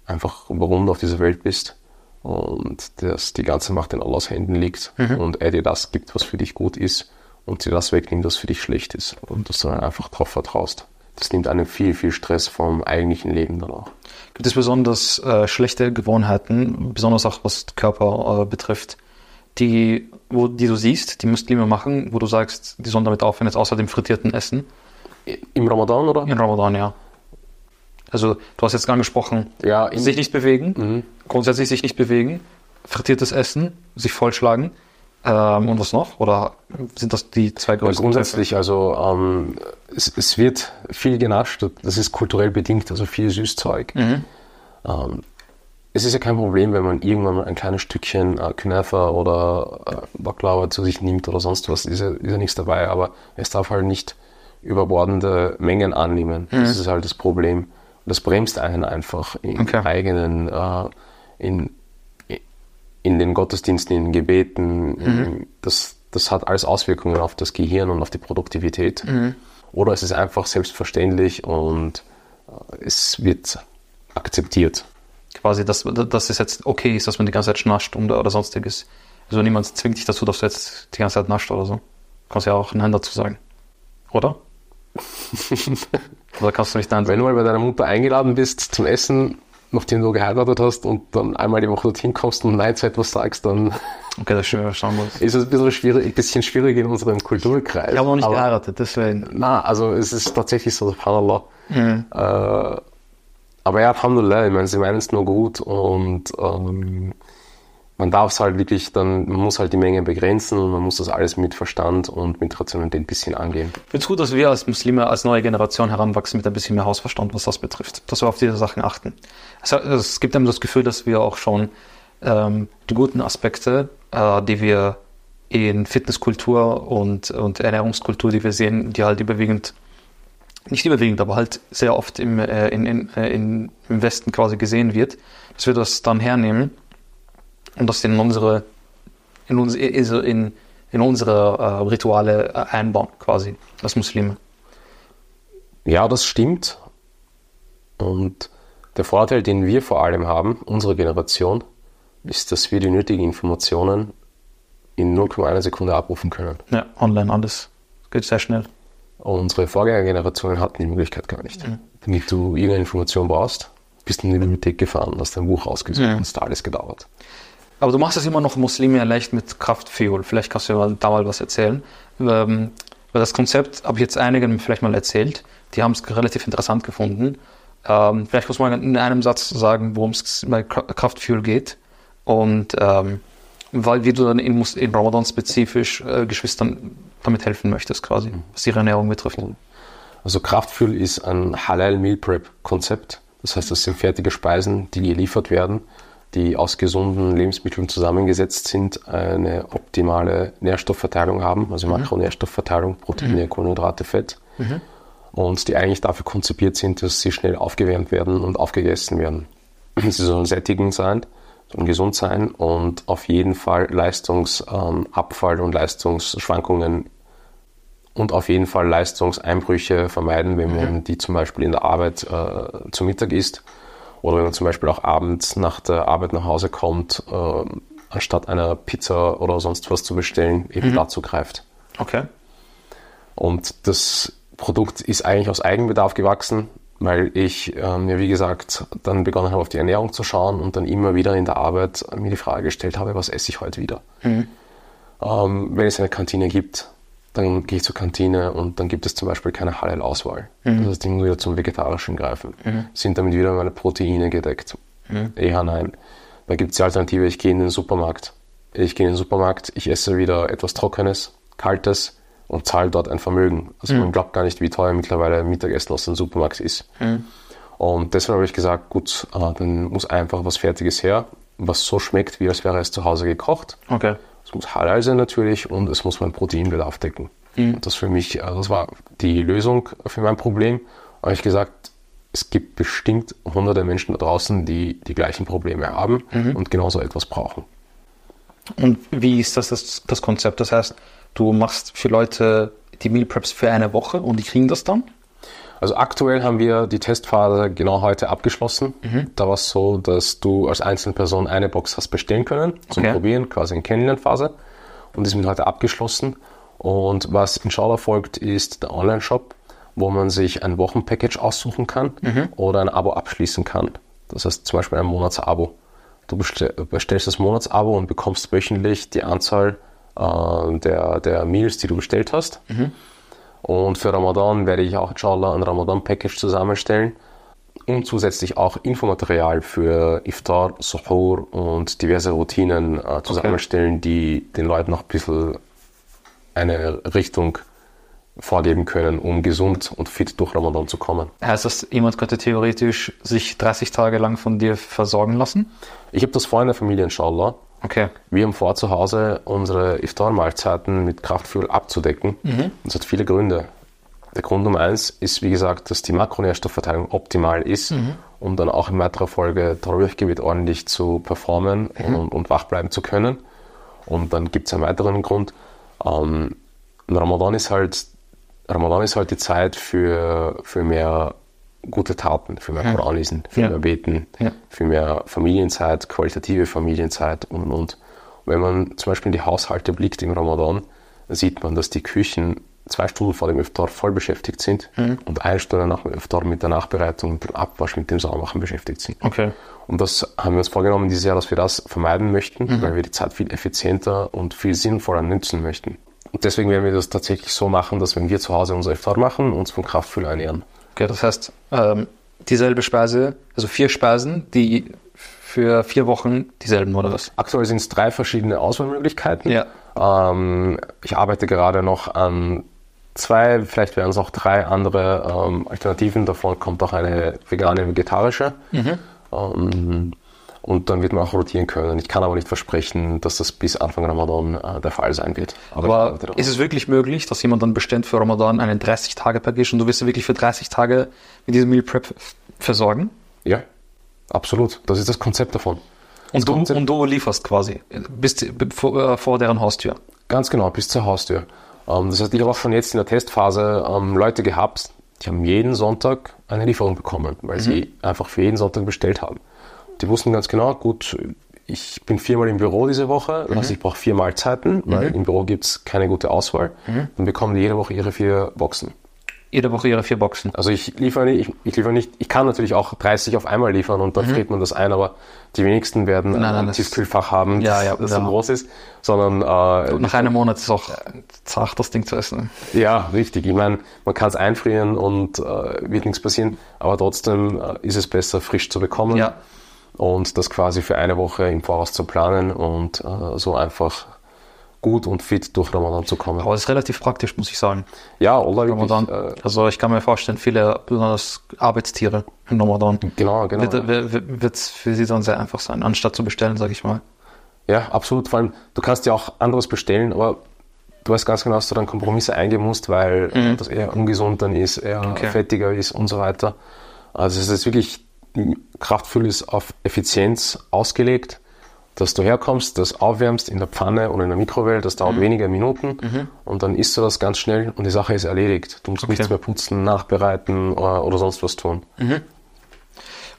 Einfach, warum du auf dieser Welt bist und dass die ganze Macht in Allahs Händen liegt mhm. und er dir das gibt, was für dich gut ist und dir das wegnimmt, was für dich schlecht ist und dass du dann einfach darauf vertraust. Das nimmt einem viel, viel Stress vom eigentlichen Leben dann auch. Gibt es besonders äh, schlechte Gewohnheiten, besonders auch was Körper äh, betrifft, die, wo, die du siehst, die Muslime machen, wo du sagst, die sollen damit aufhören, jetzt außer dem frittierten Essen? Im Ramadan, oder? Im Ramadan, ja. Also du hast jetzt angesprochen, ja, sich nicht bewegen, mhm. grundsätzlich sich nicht bewegen, frittiertes Essen, sich vollschlagen ähm, und was noch? Oder sind das die zwei größten? Grundsätzlich, also ähm, es, es, wird viel genascht, das ist kulturell bedingt, also viel Süßzeug. Mhm. Ähm, es ist ja kein Problem, wenn man irgendwann mal ein kleines Stückchen äh, Künefa oder äh, Baklava zu sich nimmt oder sonst was, ist ja, ist ja nichts dabei, aber es darf halt nicht überbordende Mengen annehmen. Mhm. Das ist halt das Problem das bremst einen einfach in okay. eigenen, äh, in, in den Gottesdiensten, in den Gebeten. Mhm. Das, das hat alles Auswirkungen auf das Gehirn und auf die Produktivität. Mhm. Oder es ist einfach selbstverständlich und äh, es wird akzeptiert. Quasi, dass, dass es jetzt okay ist, dass man die ganze Zeit schnascht oder, oder sonstiges. Also niemand zwingt dich dazu, dass du jetzt die ganze Zeit nascht oder so. Kannst ja auch Nein dazu sagen. Oder? Oder kannst du mich dann. Wenn du mal bei deiner Mutter eingeladen bist zum Essen, nachdem du geheiratet hast und dann einmal die Woche dorthin kommst und Nein zu etwas sagst, dann. Okay, das ist schön verstanden. Ist es ein bisschen schwierig, ein bisschen schwierig in unserem Kulturkreis. Ich habe noch nicht geheiratet, deswegen. Na, also es ist tatsächlich so, subhanallah. Mhm. Äh, aber ja, Alhamdulillah, ich meine, sie meinen es nur gut und ähm, man darf es halt wirklich dann, man muss halt die Menge begrenzen und man muss das alles mit Verstand und mit Rationalität ein bisschen angehen. Ich finde es gut, dass wir als Muslime, als neue Generation heranwachsen mit ein bisschen mehr Hausverstand, was das betrifft, dass wir auf diese Sachen achten. Also, es gibt einem das Gefühl, dass wir auch schon ähm, die guten Aspekte, äh, die wir in Fitnesskultur und, und Ernährungskultur, die wir sehen, die halt überwiegend nicht überwiegend, aber halt sehr oft im, äh, in, in, äh, im Westen quasi gesehen wird, dass wir das dann hernehmen und das in unsere, in, uns, in, in unsere äh, Rituale äh, einbauen, quasi, als Muslime. Ja, das stimmt. Und der Vorteil, den wir vor allem haben, unsere Generation, ist, dass wir die nötigen Informationen in 0,1 Sekunde abrufen können. Ja, online alles. Geht sehr schnell. Unsere Vorgängergenerationen hatten die Möglichkeit gar nicht. Mhm. Damit du irgendeine Information brauchst, bist du in die Bibliothek gefahren, hast dein Buch rausgesucht mhm. und es hat alles gedauert. Aber du machst es immer noch Muslime leicht mit Kraftfuel. Vielleicht kannst du ja da mal was erzählen. Ähm, weil das Konzept habe ich jetzt einigen vielleicht mal erzählt. Die haben es relativ interessant gefunden. Ähm, vielleicht muss man in einem Satz sagen, worum es bei Kraftfuel geht. Und ähm, weil wie du dann in, in Ramadan spezifisch äh, Geschwistern damit helfen möchtest, quasi, mhm. was ihre Ernährung betrifft. Also Kraftfuel ist ein Halal Meal Prep Konzept. Das heißt, das sind fertige Speisen, die geliefert werden, die aus gesunden Lebensmitteln zusammengesetzt sind, eine optimale Nährstoffverteilung haben, also mhm. Makronährstoffverteilung, Proteine, mhm. Kohlenhydrate, Fett. Mhm. Und die eigentlich dafür konzipiert sind, dass sie schnell aufgewärmt werden und aufgegessen werden. Sie sollen sättigend sein und gesund sein und auf jeden Fall Leistungsabfall und Leistungsschwankungen und auf jeden Fall Leistungseinbrüche vermeiden, wenn man mhm. die zum Beispiel in der Arbeit äh, zu Mittag isst oder wenn man zum Beispiel auch abends nach der Arbeit nach Hause kommt, äh, anstatt einer Pizza oder sonst was zu bestellen, eben mhm. dazu greift. Okay. Und das Produkt ist eigentlich aus Eigenbedarf gewachsen weil ich ähm, ja, wie gesagt, dann begonnen habe, auf die Ernährung zu schauen und dann immer wieder in der Arbeit mir die Frage gestellt habe, was esse ich heute wieder? Mhm. Ähm, wenn es eine Kantine gibt, dann gehe ich zur Kantine und dann gibt es zum Beispiel keine Halal-Auswahl. Mhm. Das heißt, ich muss wieder zum Vegetarischen greifen. Mhm. Sind damit wieder meine Proteine gedeckt? Mhm. Eher nein. Da gibt es die Alternative, ich gehe in den Supermarkt. Ich gehe in den Supermarkt, ich esse wieder etwas Trockenes, Kaltes, und zahle dort ein Vermögen. Also mhm. man glaubt gar nicht, wie teuer mittlerweile Mittagessen aus dem Supermarkt ist. Mhm. Und deshalb habe ich gesagt, gut, äh, dann muss einfach was Fertiges her, was so schmeckt, wie als wäre es zu Hause gekocht. Okay. Es muss halal sein natürlich und es muss mein Proteinbedarf decken. Mhm. Das für mich, also das war die Lösung für mein Problem. Habe ich gesagt, es gibt bestimmt hunderte Menschen da draußen, die die gleichen Probleme haben mhm. und genauso etwas brauchen. Und wie ist das, das, das Konzept? Das heißt, Du machst für Leute die Meal Preps für eine Woche und die kriegen das dann? Also aktuell haben wir die Testphase genau heute abgeschlossen. Mhm. Da war es so, dass du als Einzelperson eine Box hast bestellen können zum okay. Probieren, quasi in Kennenlernphase. Und die sind heute abgeschlossen. Und was inshallah folgt, ist der Online-Shop, wo man sich ein Wochenpackage aussuchen kann mhm. oder ein Abo abschließen kann. Das heißt zum Beispiel ein Monatsabo. Du bestellst das Monatsabo und bekommst wöchentlich die Anzahl äh, der, der Meals, die du bestellt hast. Mhm. Und für Ramadan werde ich auch inshallah ein Ramadan-Package zusammenstellen und zusätzlich auch Infomaterial für Iftar, Suhoor und diverse Routinen äh, zusammenstellen, okay. die den Leuten noch ein bisschen eine Richtung vorgeben können, um gesund und fit durch Ramadan zu kommen. Heißt das, jemand könnte theoretisch sich 30 Tage lang von dir versorgen lassen? Ich habe das vor in der Familie, inshallah. Okay. Wir haben vor, zu Hause unsere Iftar-Mahlzeiten mit Kraftfuel abzudecken. Mhm. Das hat viele Gründe. Der Grund Nummer eins ist, wie gesagt, dass die Makronährstoffverteilung optimal ist, mhm. um dann auch in weiterer Folge Tarawih-Gebet ordentlich zu performen mhm. und, und, wach bleiben zu können. Und dann gibt es einen weiteren Grund. Ähm, Ramadan ist halt Ramadan ist halt die Zeit für, für mehr gute Taten, für mehr Koran lesen, für ja. mehr Beten, ja. für mehr Familienzeit, qualitative Familienzeit und und und. Wenn man zum Beispiel in die Haushalte blickt im Ramadan, sieht man, dass die Küchen zwei Stunden vor dem Iftar voll beschäftigt sind mhm. und eine Stunde nach dem Iftar mit der Nachbereitung, mit dem Abwasch, mit dem Sauermachen beschäftigt sind. Okay. Und das haben wir uns vorgenommen dieses Jahr, dass wir das vermeiden möchten, mhm. weil wir die Zeit viel effizienter und viel sinnvoller nutzen möchten. Und deswegen werden wir das tatsächlich so machen, dass wenn wir zu Hause unser Iftar machen, uns von Kraftfüller ernähren. Okay, das heißt, ähm, dieselbe Speise, also vier Speisen, die für vier Wochen dieselben oder was? Aktuell sind es drei verschiedene Auswahlmöglichkeiten. Ja. Ähm, ich arbeite gerade noch an zwei, vielleicht werden es auch drei andere ähm, Alternativen. Davon kommt auch eine vegane, vegetarische. Mhm. Ähm, und dann wird man auch rotieren können. Ich kann aber nicht versprechen, dass das bis Anfang Ramadan äh, der Fall sein wird. Aber, aber ist es wirklich möglich, dass jemand dann bestellt für Ramadan einen 30-Tage-Package und du wirst wirklich für 30 Tage mit diesem Meal Prep versorgen? Ja, absolut. Das ist das Konzept davon. Und du, und du, lieferst quasi bis vor, äh, vor, deren Haustür? Ganz genau, bis zur Haustür. Ähm, das heißt, ich habe auch schon jetzt in der Testphase ähm, Leute gehabt, die haben jeden Sonntag eine Lieferung bekommen, weil Mhm. sie einfach für jeden Sonntag bestellt haben. Die wussten ganz genau, gut, ich bin viermal im Büro diese Woche, Mhm. also ich brauche vier Mahlzeiten, weil im Büro gibt es keine gute Auswahl. Mhm. Dann bekommen die jede Woche ihre vier Boxen. Jede Woche ihre vier Boxen. Also ich liefere nicht, ich, ich liefere nicht, ich kann natürlich auch 30 auf einmal liefern und dann friert man das ein, aber die wenigsten werden Mhm. Nein, nein, ein Tiefkühlfach haben, Ja, ja, das ja. so groß ist, sondern äh, Nach einem Monat ist auch zart, das Ding zu essen. ja, richtig. Ich meine, man kann es einfrieren und äh, wird nichts passieren, aber trotzdem äh, ist es besser, frisch zu bekommen Ja. Und das quasi für eine Woche im Voraus zu planen und äh, so einfach gut und fit durch Ramadan zu kommen. Aber es ist relativ praktisch, muss ich sagen. Ja, oder wirklich, Ramadan. äh, also ich kann mir vorstellen, viele, besonders Arbeitstiere im Ramadan, genau, genau. wird es für sie dann sehr einfach sein, anstatt zu bestellen, sage ich mal. Ja, absolut. Vor allem, du kannst ja auch anderes bestellen, aber du weißt ganz genau, dass du dann Kompromisse eingehen musst, weil äh, das eher ungesund dann ist, eher Mhm. Okay. fettiger ist und so weiter. Also es ist wirklich kraftvoll ist auf Effizienz ausgelegt, dass du herkommst, das aufwärmst in der Pfanne oder in der Mikrowelle, das Mhm. dauert wenige Minuten und dann isst du das ganz schnell und die Sache ist erledigt. Du musst Okay. nichts mehr putzen, nachbereiten oder, oder sonst was tun.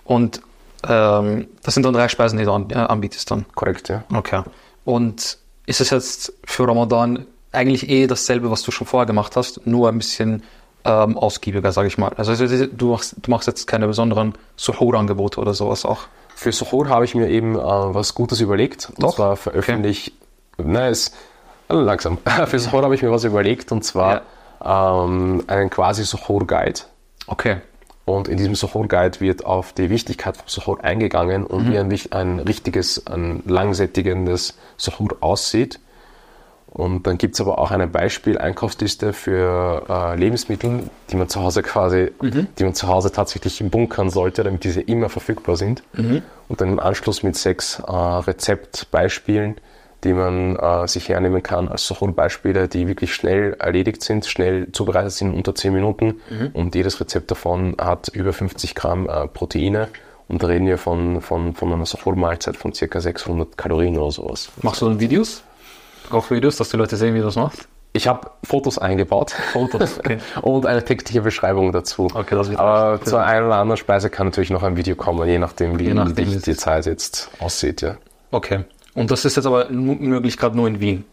Und ähm, das sind dann drei Speisen, die du äh, anbietest dann. Korrekt, ja. Okay. Und ist es jetzt für Ramadan eigentlich eh dasselbe, was du schon vorher gemacht hast, nur ein bisschen ähm, ausgiebiger, sage ich mal. Also du machst, du machst jetzt keine besonderen Suhoor-Angebote oder sowas auch. Für Suhoor habe ich mir eben äh, was Gutes überlegt. Und Doch? zwar veröffentlicht. Nein, es also langsam. Für Suhoor habe ich mir was überlegt und zwar ähm, einen quasi Suhoor-Guide. Okay. Und in diesem Suhoor-Guide wird auf die Wichtigkeit vom Suhoor eingegangen und wie ein, ein richtiges, ein langsättigendes Suhoor aussieht. Und dann gibt es aber auch eine Beispiel-Einkaufsliste für äh, Lebensmittel, die man zu Hause quasi, die man zu Hause tatsächlich bunkern sollte, damit diese immer verfügbar sind. Und dann im Anschluss mit sechs äh, Rezeptbeispielen, die man äh, sich hernehmen kann als Suhoor-Beispiele, die wirklich schnell erledigt sind, schnell zubereitet sind unter 10 Minuten. Und jedes Rezept davon hat über 50 Gramm äh, Proteine. Und da reden wir von, von, von einer Suhoor-Mahlzeit von ca. 600 Kalorien oder sowas. Machst du dann Videos? Auch Videos, dass die Leute sehen, wie du das machst? Ich habe Fotos eingebaut Fotos, okay. und eine textliche Beschreibung dazu. Okay, das wird Aber leicht. zur einen oder anderen Speise kann natürlich noch ein Video kommen, je nachdem, wie Je nachdem, wie die. Zeit jetzt aussieht. Ja. Okay. Und das ist jetzt aber möglich gerade nur in Wien.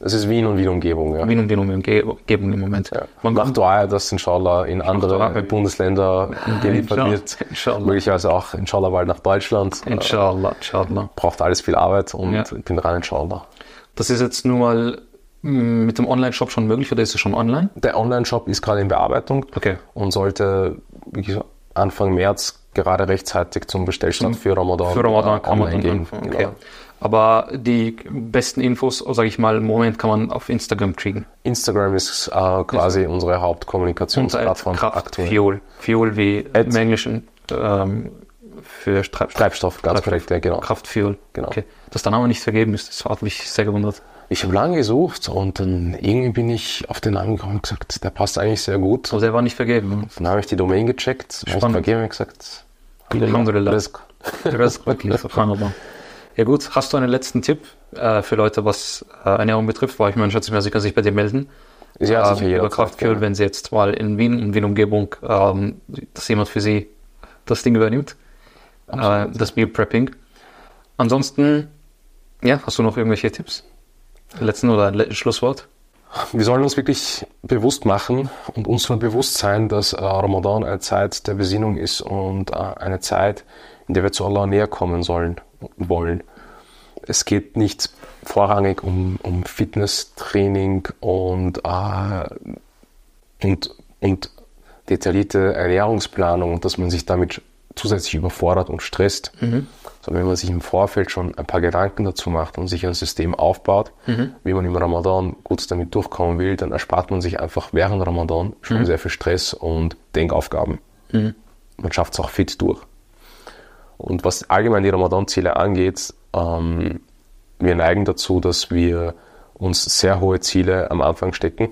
Das ist Wien und Wien-Umgebung. Ja. Wien und Wien Umgebung im Moment. Ja. Man Nach Dua, das inshallah in andere. Bundesländer geliefert wird. Inshallah. Möglicherweise auch inshallah bald nach Deutschland. Inshallah, inshallah. braucht alles viel Arbeit und Ja. ich bin dran, inshallah. Das ist jetzt nur mal mm, mit dem Online-Shop schon möglich oder ist es schon online? Der Online-Shop ist gerade in Bearbeitung Okay. und sollte Anfang März gerade rechtzeitig zum Bestellstart für Ramadan, Für Ramadan äh, online gehen. anfangen. Genau. Okay. Aber die besten Infos, sage ich mal, im Moment kann man auf Instagram kriegen. Instagram ist äh, quasi unsere Und Hauptkommunikationsplattform Kraft, aktuell. Fuel. Fuel wie im Englischen ähm, für Treibstoff. Treibstoff, ganz korrekt, ja, genau. Kraftfuel. Genau. Okay. Dass der Name nicht vergeben ist, das hat mich sehr gewundert. Ich habe lange gesucht und dann irgendwie bin ich auf den Namen gekommen und gesagt, der passt eigentlich sehr gut. Aber der war nicht vergeben. Dann habe ich die Domain gecheckt, Spannend. vergeben und gesagt, Alhamdulillah. Ja gut, hast du einen letzten Tipp äh, für Leute, was äh, Ernährung betrifft? Weil ich meine, schätze mal, sie können sich bei dir melden. ja, ähm, sicher über jederzeit, Kraftfuel, ja. wenn sie jetzt mal in Wien und Wien-Umgebung, ähm, dass jemand für sie das Ding übernimmt. Äh, das Meal Prepping. Ansonsten, ja, hast du noch irgendwelche Tipps? Letzten oder le Schlusswort? Wir sollen uns wirklich bewusst machen und uns soll bewusst sein, dass äh, Ramadan eine Zeit der Besinnung ist und äh, eine Zeit, in der wir zu Allah näher kommen sollen und wollen. Es geht nicht vorrangig um, um Fitnesstraining und, äh, und, und detaillierte Ernährungsplanung und dass man sich damit zusätzlich überfordert und stresst, sondern wenn man sich im Vorfeld schon ein paar Gedanken dazu macht und sich ein System aufbaut, wie man im Ramadan gut damit durchkommen will, dann erspart man sich einfach während Ramadan schon sehr viel Stress und Denkaufgaben. Man schafft es auch fit durch. Und was allgemein die Ramadan-Ziele angeht, ähm, wir neigen dazu, dass wir uns sehr hohe Ziele am Anfang stecken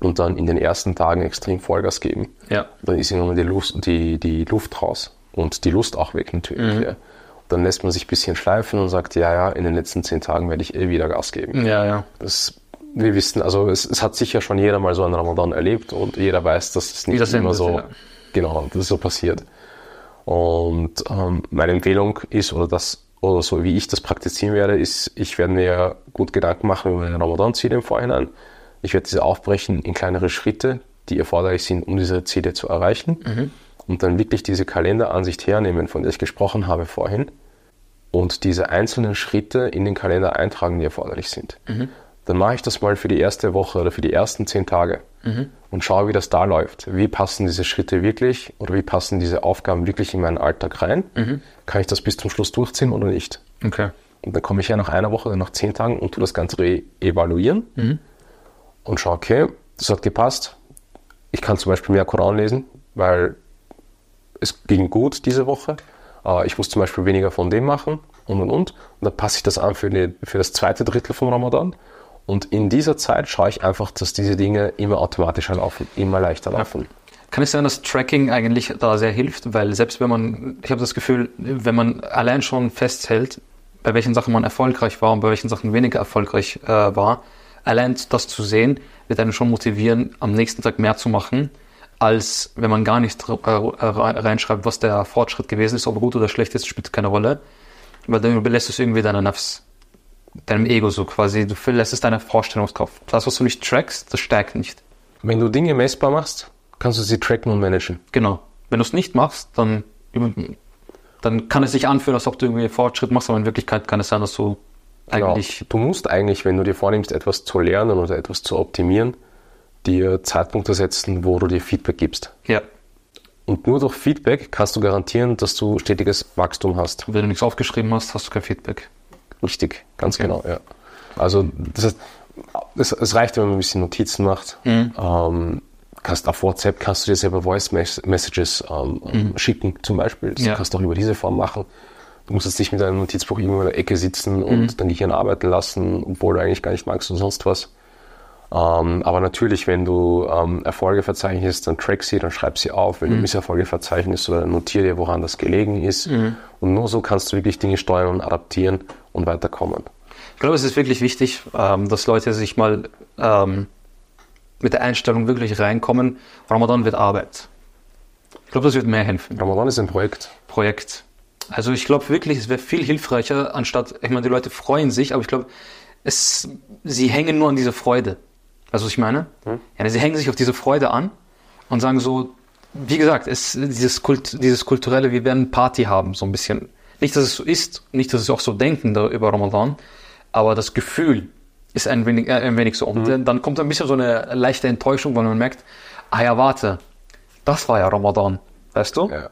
und dann in den ersten Tagen extrem Vollgas geben. Ja. Dann ist irgendwann die Luft, die, die Luft raus und die Lust auch weg natürlich. Ja. Dann lässt man sich ein bisschen schleifen und sagt, ja, ja, in den letzten zehn Tagen werde ich eh wieder Gas geben. Ja, ja. Das wir wissen, also es, es, hat sicher schon jeder mal so einen Ramadan erlebt und jeder weiß, dass es nicht das immer so, ja. genau, das so passiert. Und ähm, meine Empfehlung ist, oder das, oder so wie ich das praktizieren werde, ist, ich werde mir gut Gedanken machen über meine Ramadan-Ziele im Vorhinein. Ich werde diese aufbrechen in kleinere Schritte, die erforderlich sind, um diese Ziele zu erreichen. Mhm. Und dann wirklich diese Kalenderansicht hernehmen, von der ich gesprochen habe vorhin. Und diese einzelnen Schritte in den Kalender eintragen, die erforderlich sind. Mhm. Dann mache ich das mal für die erste Woche oder für die ersten zehn Tage mhm. und schaue, wie das da läuft. Wie passen diese Schritte wirklich oder wie passen diese Aufgaben wirklich in meinen Alltag rein? Mhm. Kann ich das bis zum Schluss durchziehen oder nicht? Okay. Und dann komme ich ja nach einer Woche oder nach zehn Tagen und tue das Ganze evaluieren mhm. Und schaue, okay, das hat gepasst. Ich kann zum Beispiel mehr Koran lesen, weil es ging gut diese Woche. Äh, ich muss zum Beispiel weniger von dem machen und und und. Und dann passe ich das an für, die, für das zweite Drittel vom Ramadan. Und in dieser Zeit schaue ich einfach, dass diese Dinge immer automatischer laufen, immer leichter laufen. Kann es sein, dass Tracking eigentlich da sehr hilft? Weil selbst wenn man, ich habe das Gefühl, wenn man allein schon festhält, bei welchen Sachen man erfolgreich war und bei welchen Sachen weniger erfolgreich äh, war, allein das zu sehen, wird einen schon motivieren, am nächsten Tag mehr zu machen, als wenn man gar nicht äh, reinschreibt, was der Fortschritt gewesen ist, ob er gut oder schlecht ist, spielt keine Rolle. Weil dann überlässt du es irgendwie deiner Nafs deinem Ego so quasi. Du lässt es deiner Vorstellungskraft. Das, was du nicht trackst, das stärkt nicht. Wenn du Dinge messbar machst, kannst du sie tracken und managen. Genau. Wenn du es nicht machst, dann, dann kann es sich anfühlen, als ob du irgendwie Fortschritt machst, aber in Wirklichkeit kann es sein, dass du. Eigentlich. Genau. Du musst eigentlich, wenn du dir vornimmst, etwas zu lernen oder etwas zu optimieren, dir Zeitpunkte setzen, wo du dir Feedback gibst. Ja. Und nur durch Feedback kannst du garantieren, dass du stetiges Wachstum hast. Wenn du nichts aufgeschrieben hast, hast du kein Feedback. Richtig, ganz okay. genau, ja. Also das heißt, es, es, reicht, wenn man ein bisschen Notizen macht. Mhm. Ähm, kannst auf WhatsApp kannst du dir selber Voice Messages ähm, mhm. schicken, zum Beispiel. Das ja. kannst du auch über diese Form machen. Du musst jetzt nicht mit einem Notizbuch irgendwo in der Ecke sitzen und mhm. dein Gehirn arbeiten lassen, obwohl du eigentlich gar nicht magst und sonst was. Ähm, aber natürlich, wenn du ähm, Erfolge verzeichnest, dann track sie, dann schreib sie auf. Wenn mhm. du Misserfolge verzeichnest, oder notiere dir, woran das gelegen ist. Mhm. Und nur so kannst du wirklich Dinge steuern und adaptieren und weiterkommen. Ich glaube, es ist wirklich wichtig, ähm, dass Leute sich mal ähm, mit der Einstellung wirklich reinkommen. Ramadan wird Arbeit. Ich glaube, das wird mehr helfen. Ramadan ist ein Projekt. Projekt. Also ich glaube wirklich, es wäre viel hilfreicher, anstatt, ich meine, die Leute freuen sich, aber ich glaube, es, sie hängen nur an dieser Freude. Also was ich meine? Hm? Ja, sie hängen sich auf diese Freude an und sagen so, wie gesagt, es, dieses, Kult, dieses kulturelle, wir werden Party haben, so ein bisschen. Nicht, dass es so ist, nicht, dass sie auch so denken da über Ramadan, aber das Gefühl ist ein wenig, äh, ein wenig so. Und mhm. dann kommt ein bisschen so eine leichte Enttäuschung, weil man merkt, ah ja, warte, das war ja Ramadan, weißt du? Ja.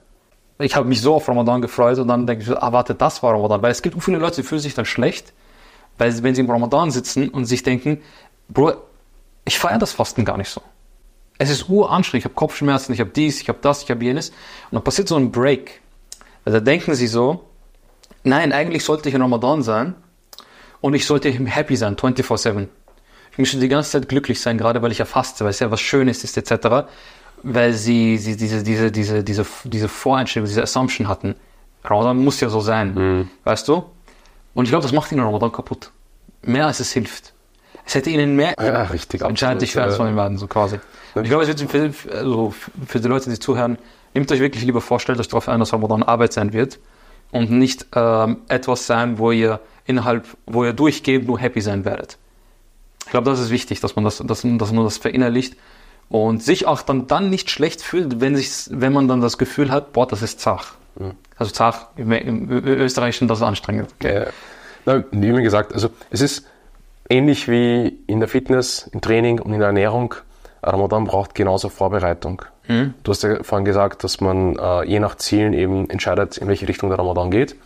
Ich habe mich so auf Ramadan gefreut und dann denke ich, ah warte, das war Ramadan. Weil es gibt viele Leute, die fühlen sich dann schlecht, weil wenn sie im Ramadan sitzen und sich denken, Bro, ich feiere das Fasten gar nicht so. Es ist uranstrengend, ich habe Kopfschmerzen, ich habe dies, ich habe das, ich habe jenes. Und dann passiert so ein Break. Weil da denken sie so, nein, eigentlich sollte ich in Ramadan sein und ich sollte happy sein, 24-7. Ich möchte die ganze Zeit glücklich sein, gerade weil ich ja faste, weil es ja was Schönes ist, etc. Weil sie, sie diese, diese, diese, diese, diese Voreinstellung, diese Assumption hatten. Ramadan muss ja so sein, mhm. weißt du? Und ich glaube, das macht ihnen Ramadan kaputt. Mehr als es hilft. Es hätte ihnen mehr ja, richtig, entscheidend dich von den werden, so quasi. Und ich glaube, es wird für, also für die Leute, die zuhören, nehmt euch wirklich lieber vor, stellt euch darauf ein, dass Ramadan Arbeit sein wird und nicht ähm, etwas sein, wo ihr innerhalb, wo ihr durchgehend nur happy sein werdet. Ich glaube, das ist wichtig, dass man das, dass, dass man das verinnerlicht und sich auch dann, dann nicht schlecht fühlt, wenn, sich, wenn man dann das Gefühl hat, boah, das ist zach. Mhm. Also zach, im, im Österreichischen, das ist anstrengend. Ja, na, wie mir gesagt, also es ist ähnlich wie in der Fitness, im Training und in der Ernährung. Ramadan braucht genauso Vorbereitung. Mhm. Du hast ja vorhin gesagt, dass man äh, je nach Zielen eben entscheidet, in welche Richtung der Ramadan geht.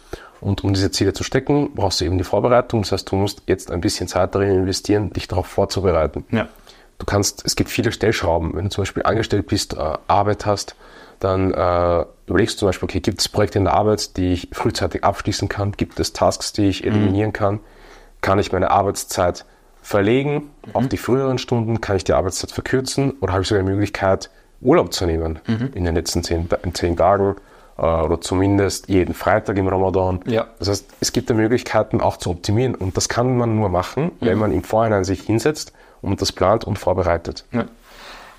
Und um diese Ziele zu stecken, brauchst du eben die Vorbereitung. Das heißt, du musst jetzt ein bisschen Zeit darin investieren, dich darauf vorzubereiten. Ja. Du kannst, es gibt viele Stellschrauben. Wenn du zum Beispiel angestellt bist, äh, Arbeit hast, dann äh, überlegst du zum Beispiel, okay, gibt es Projekte in der Arbeit, die ich frühzeitig abschließen kann? Gibt es Tasks, die ich eliminieren mhm. kann? Kann ich meine Arbeitszeit verlegen mhm. auf die früheren Stunden? Kann ich die Arbeitszeit verkürzen? Oder habe ich sogar die Möglichkeit, Urlaub zu nehmen mhm. in den letzten zehn, zehn Tagen? Äh, oder zumindest jeden Freitag im Ramadan. Ja. Das heißt, es gibt da Möglichkeiten auch zu optimieren und das kann man nur machen, mhm. wenn man im Vorhinein sich hinsetzt und das plant und vorbereitet. Ja.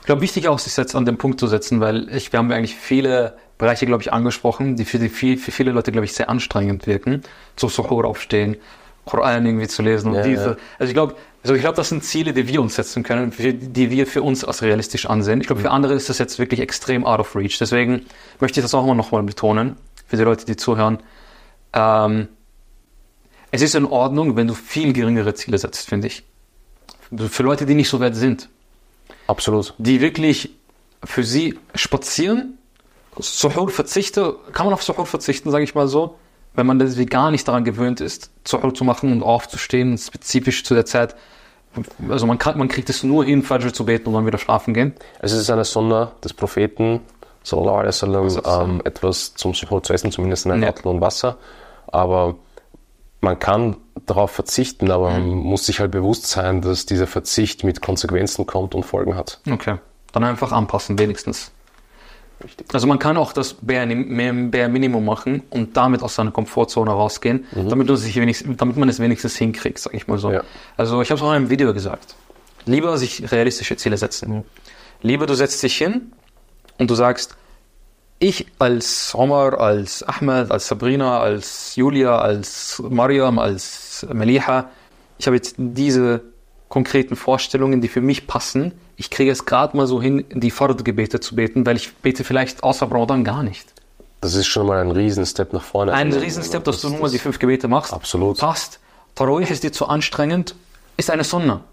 Ich glaube, wichtig auch, sich jetzt an den Punkt zu setzen, weil ich, wir haben eigentlich viele Bereiche, glaube ich, angesprochen, die für, die, für viele Leute, glaube ich, sehr anstrengend wirken. Zu Suhoor aufstehen, Koran irgendwie zu lesen und Ja, diese. ja. Also ich glaube, also ich glaube, das sind Ziele, die wir uns setzen können, die wir für uns als realistisch ansehen. Ich glaube, für andere ist das jetzt wirklich extrem out of reach. Deswegen möchte ich das auch mal betonen, für die Leute, die zuhören. Ähm, es ist in Ordnung, wenn du viel geringere Ziele setzt, finde ich. Für Leute, die nicht so weit sind Absolut. die wirklich für sie spazieren, Suhoor verzichte, kann man auf Suhoor verzichten, sage ich mal so, wenn man das wie gar nicht daran gewöhnt ist, Suhoor zu machen und aufzustehen, spezifisch zu der Zeit. Also man, kann, man kriegt es nur hin, Fajr zu beten und dann wieder schlafen gehen. Es ist eine Sunna des Propheten, sallallahu alaihi wasallam, ähm, etwas zum Suhoor zu essen, zumindest ein Ja. Apfel und Wasser. Aber man kann darauf verzichten, aber man muss sich halt bewusst sein, dass dieser Verzicht mit Konsequenzen kommt und Folgen hat. Okay. Dann einfach anpassen, wenigstens. Richtig. Also man kann auch das Bare, Bare Minimum machen und damit aus seiner Komfortzone rausgehen, damit, man sich wenigstens, damit man es wenigstens hinkriegt, sag ich mal so. Ja. Also ich habe es auch in einem Video gesagt. Lieber sich realistische Ziele setzen. Lieber du setzt dich hin und du sagst, ich als Omar, als Ahmed, als Sabrina, als Julia, als Mariam, als Meliha, ich habe jetzt diese konkreten Vorstellungen, die für mich passen. Ich kriege es gerade mal so hin, die Fard-Gebete zu beten, weil ich bete vielleicht außer Ramadan gar nicht. Das ist schon mal ein riesen Step nach vorne. Ein Riesenstep, dass du nur mal die fünf Gebete machst. Absolut. Passt. Tarawih ist dir zu anstrengend, ist eine Sunna.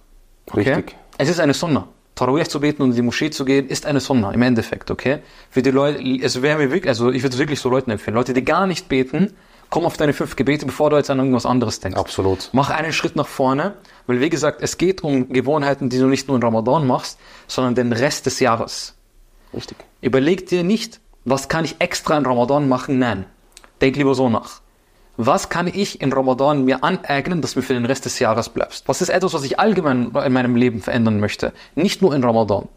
Okay? Richtig. Es ist eine Sunna. Tarawih zu beten und in die Moschee zu gehen, ist eine Sunna im Endeffekt, okay? Für die Leute, es wäre mir wirklich, also ich würde es wirklich so Leuten empfehlen. Leute, die gar nicht beten, komm auf deine fünf Gebete, bevor du jetzt an irgendwas anderes denkst. Absolut. Mach einen Schritt nach vorne, weil wie gesagt, es geht um Gewohnheiten, die du nicht nur in Ramadan machst, sondern den Rest des Jahres. Richtig. Überleg dir nicht, was kann ich extra in Ramadan machen? Nein. Denk lieber so nach. Was kann ich in Ramadan mir aneignen, dass mir für den Rest des Jahres bleibst? Was ist etwas, was ich allgemein in meinem Leben verändern möchte? Nicht nur in Ramadan.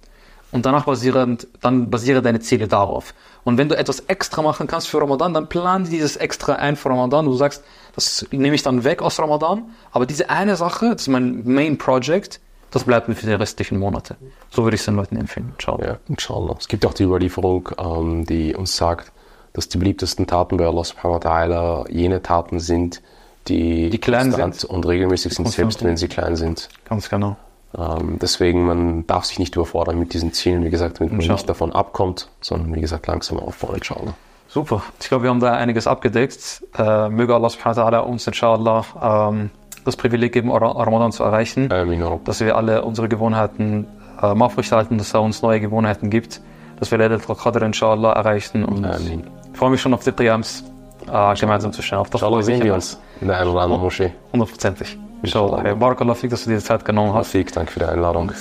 Und danach basierend, dann basiere deine Ziele darauf. Und wenn du etwas extra machen kannst für Ramadan, dann plan dieses extra ein für Ramadan. Du sagst, das nehme ich dann weg aus Ramadan. Aber diese eine Sache, das ist mein Main Project, das bleibt mir für die restlichen Monate. So würde ich es den Leuten empfehlen. Ciao. Ja, inshallah. Es gibt auch die Überlieferung, ähm, die uns sagt, dass die beliebtesten Taten bei Allah subhanahu wa ta'ala jene Taten sind, die, Die klein sind. und regelmäßig sind, selbst wenn sie klein sind. Ganz genau. Ähm, deswegen, man darf sich nicht überfordern mit diesen Zielen, wie gesagt, damit man nicht davon abkommt, sondern wie gesagt, langsam aufbauen, inshallah. Super. Ich glaube, wir haben da einiges abgedeckt. Äh, möge Allah subhanahu wa ta'ala uns inshallah ähm, das Privileg geben, Ra- Ramadan zu erreichen, Amin, dass wir alle unsere Gewohnheiten ähm, aufrechterhalten, dass er uns neue Gewohnheiten gibt, dass wir Laylat al-Qadr inshallah erreichen und Amin. Ich freue mich schon auf die Qiyams äh, gemeinsam zu stellen. Auf das Inshallah sehen wir uns in der einen oder anderen Moschee. Hundertprozentig. Inshallah. Barakallah fik, dass du dir die Zeit genommen hast. Rafik, danke für die Einladung.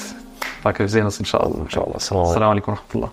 Danke, wir sehen uns inshallah. Inshallah. Assalamu alaikum. Assalamu alaikum wa rahmatullah.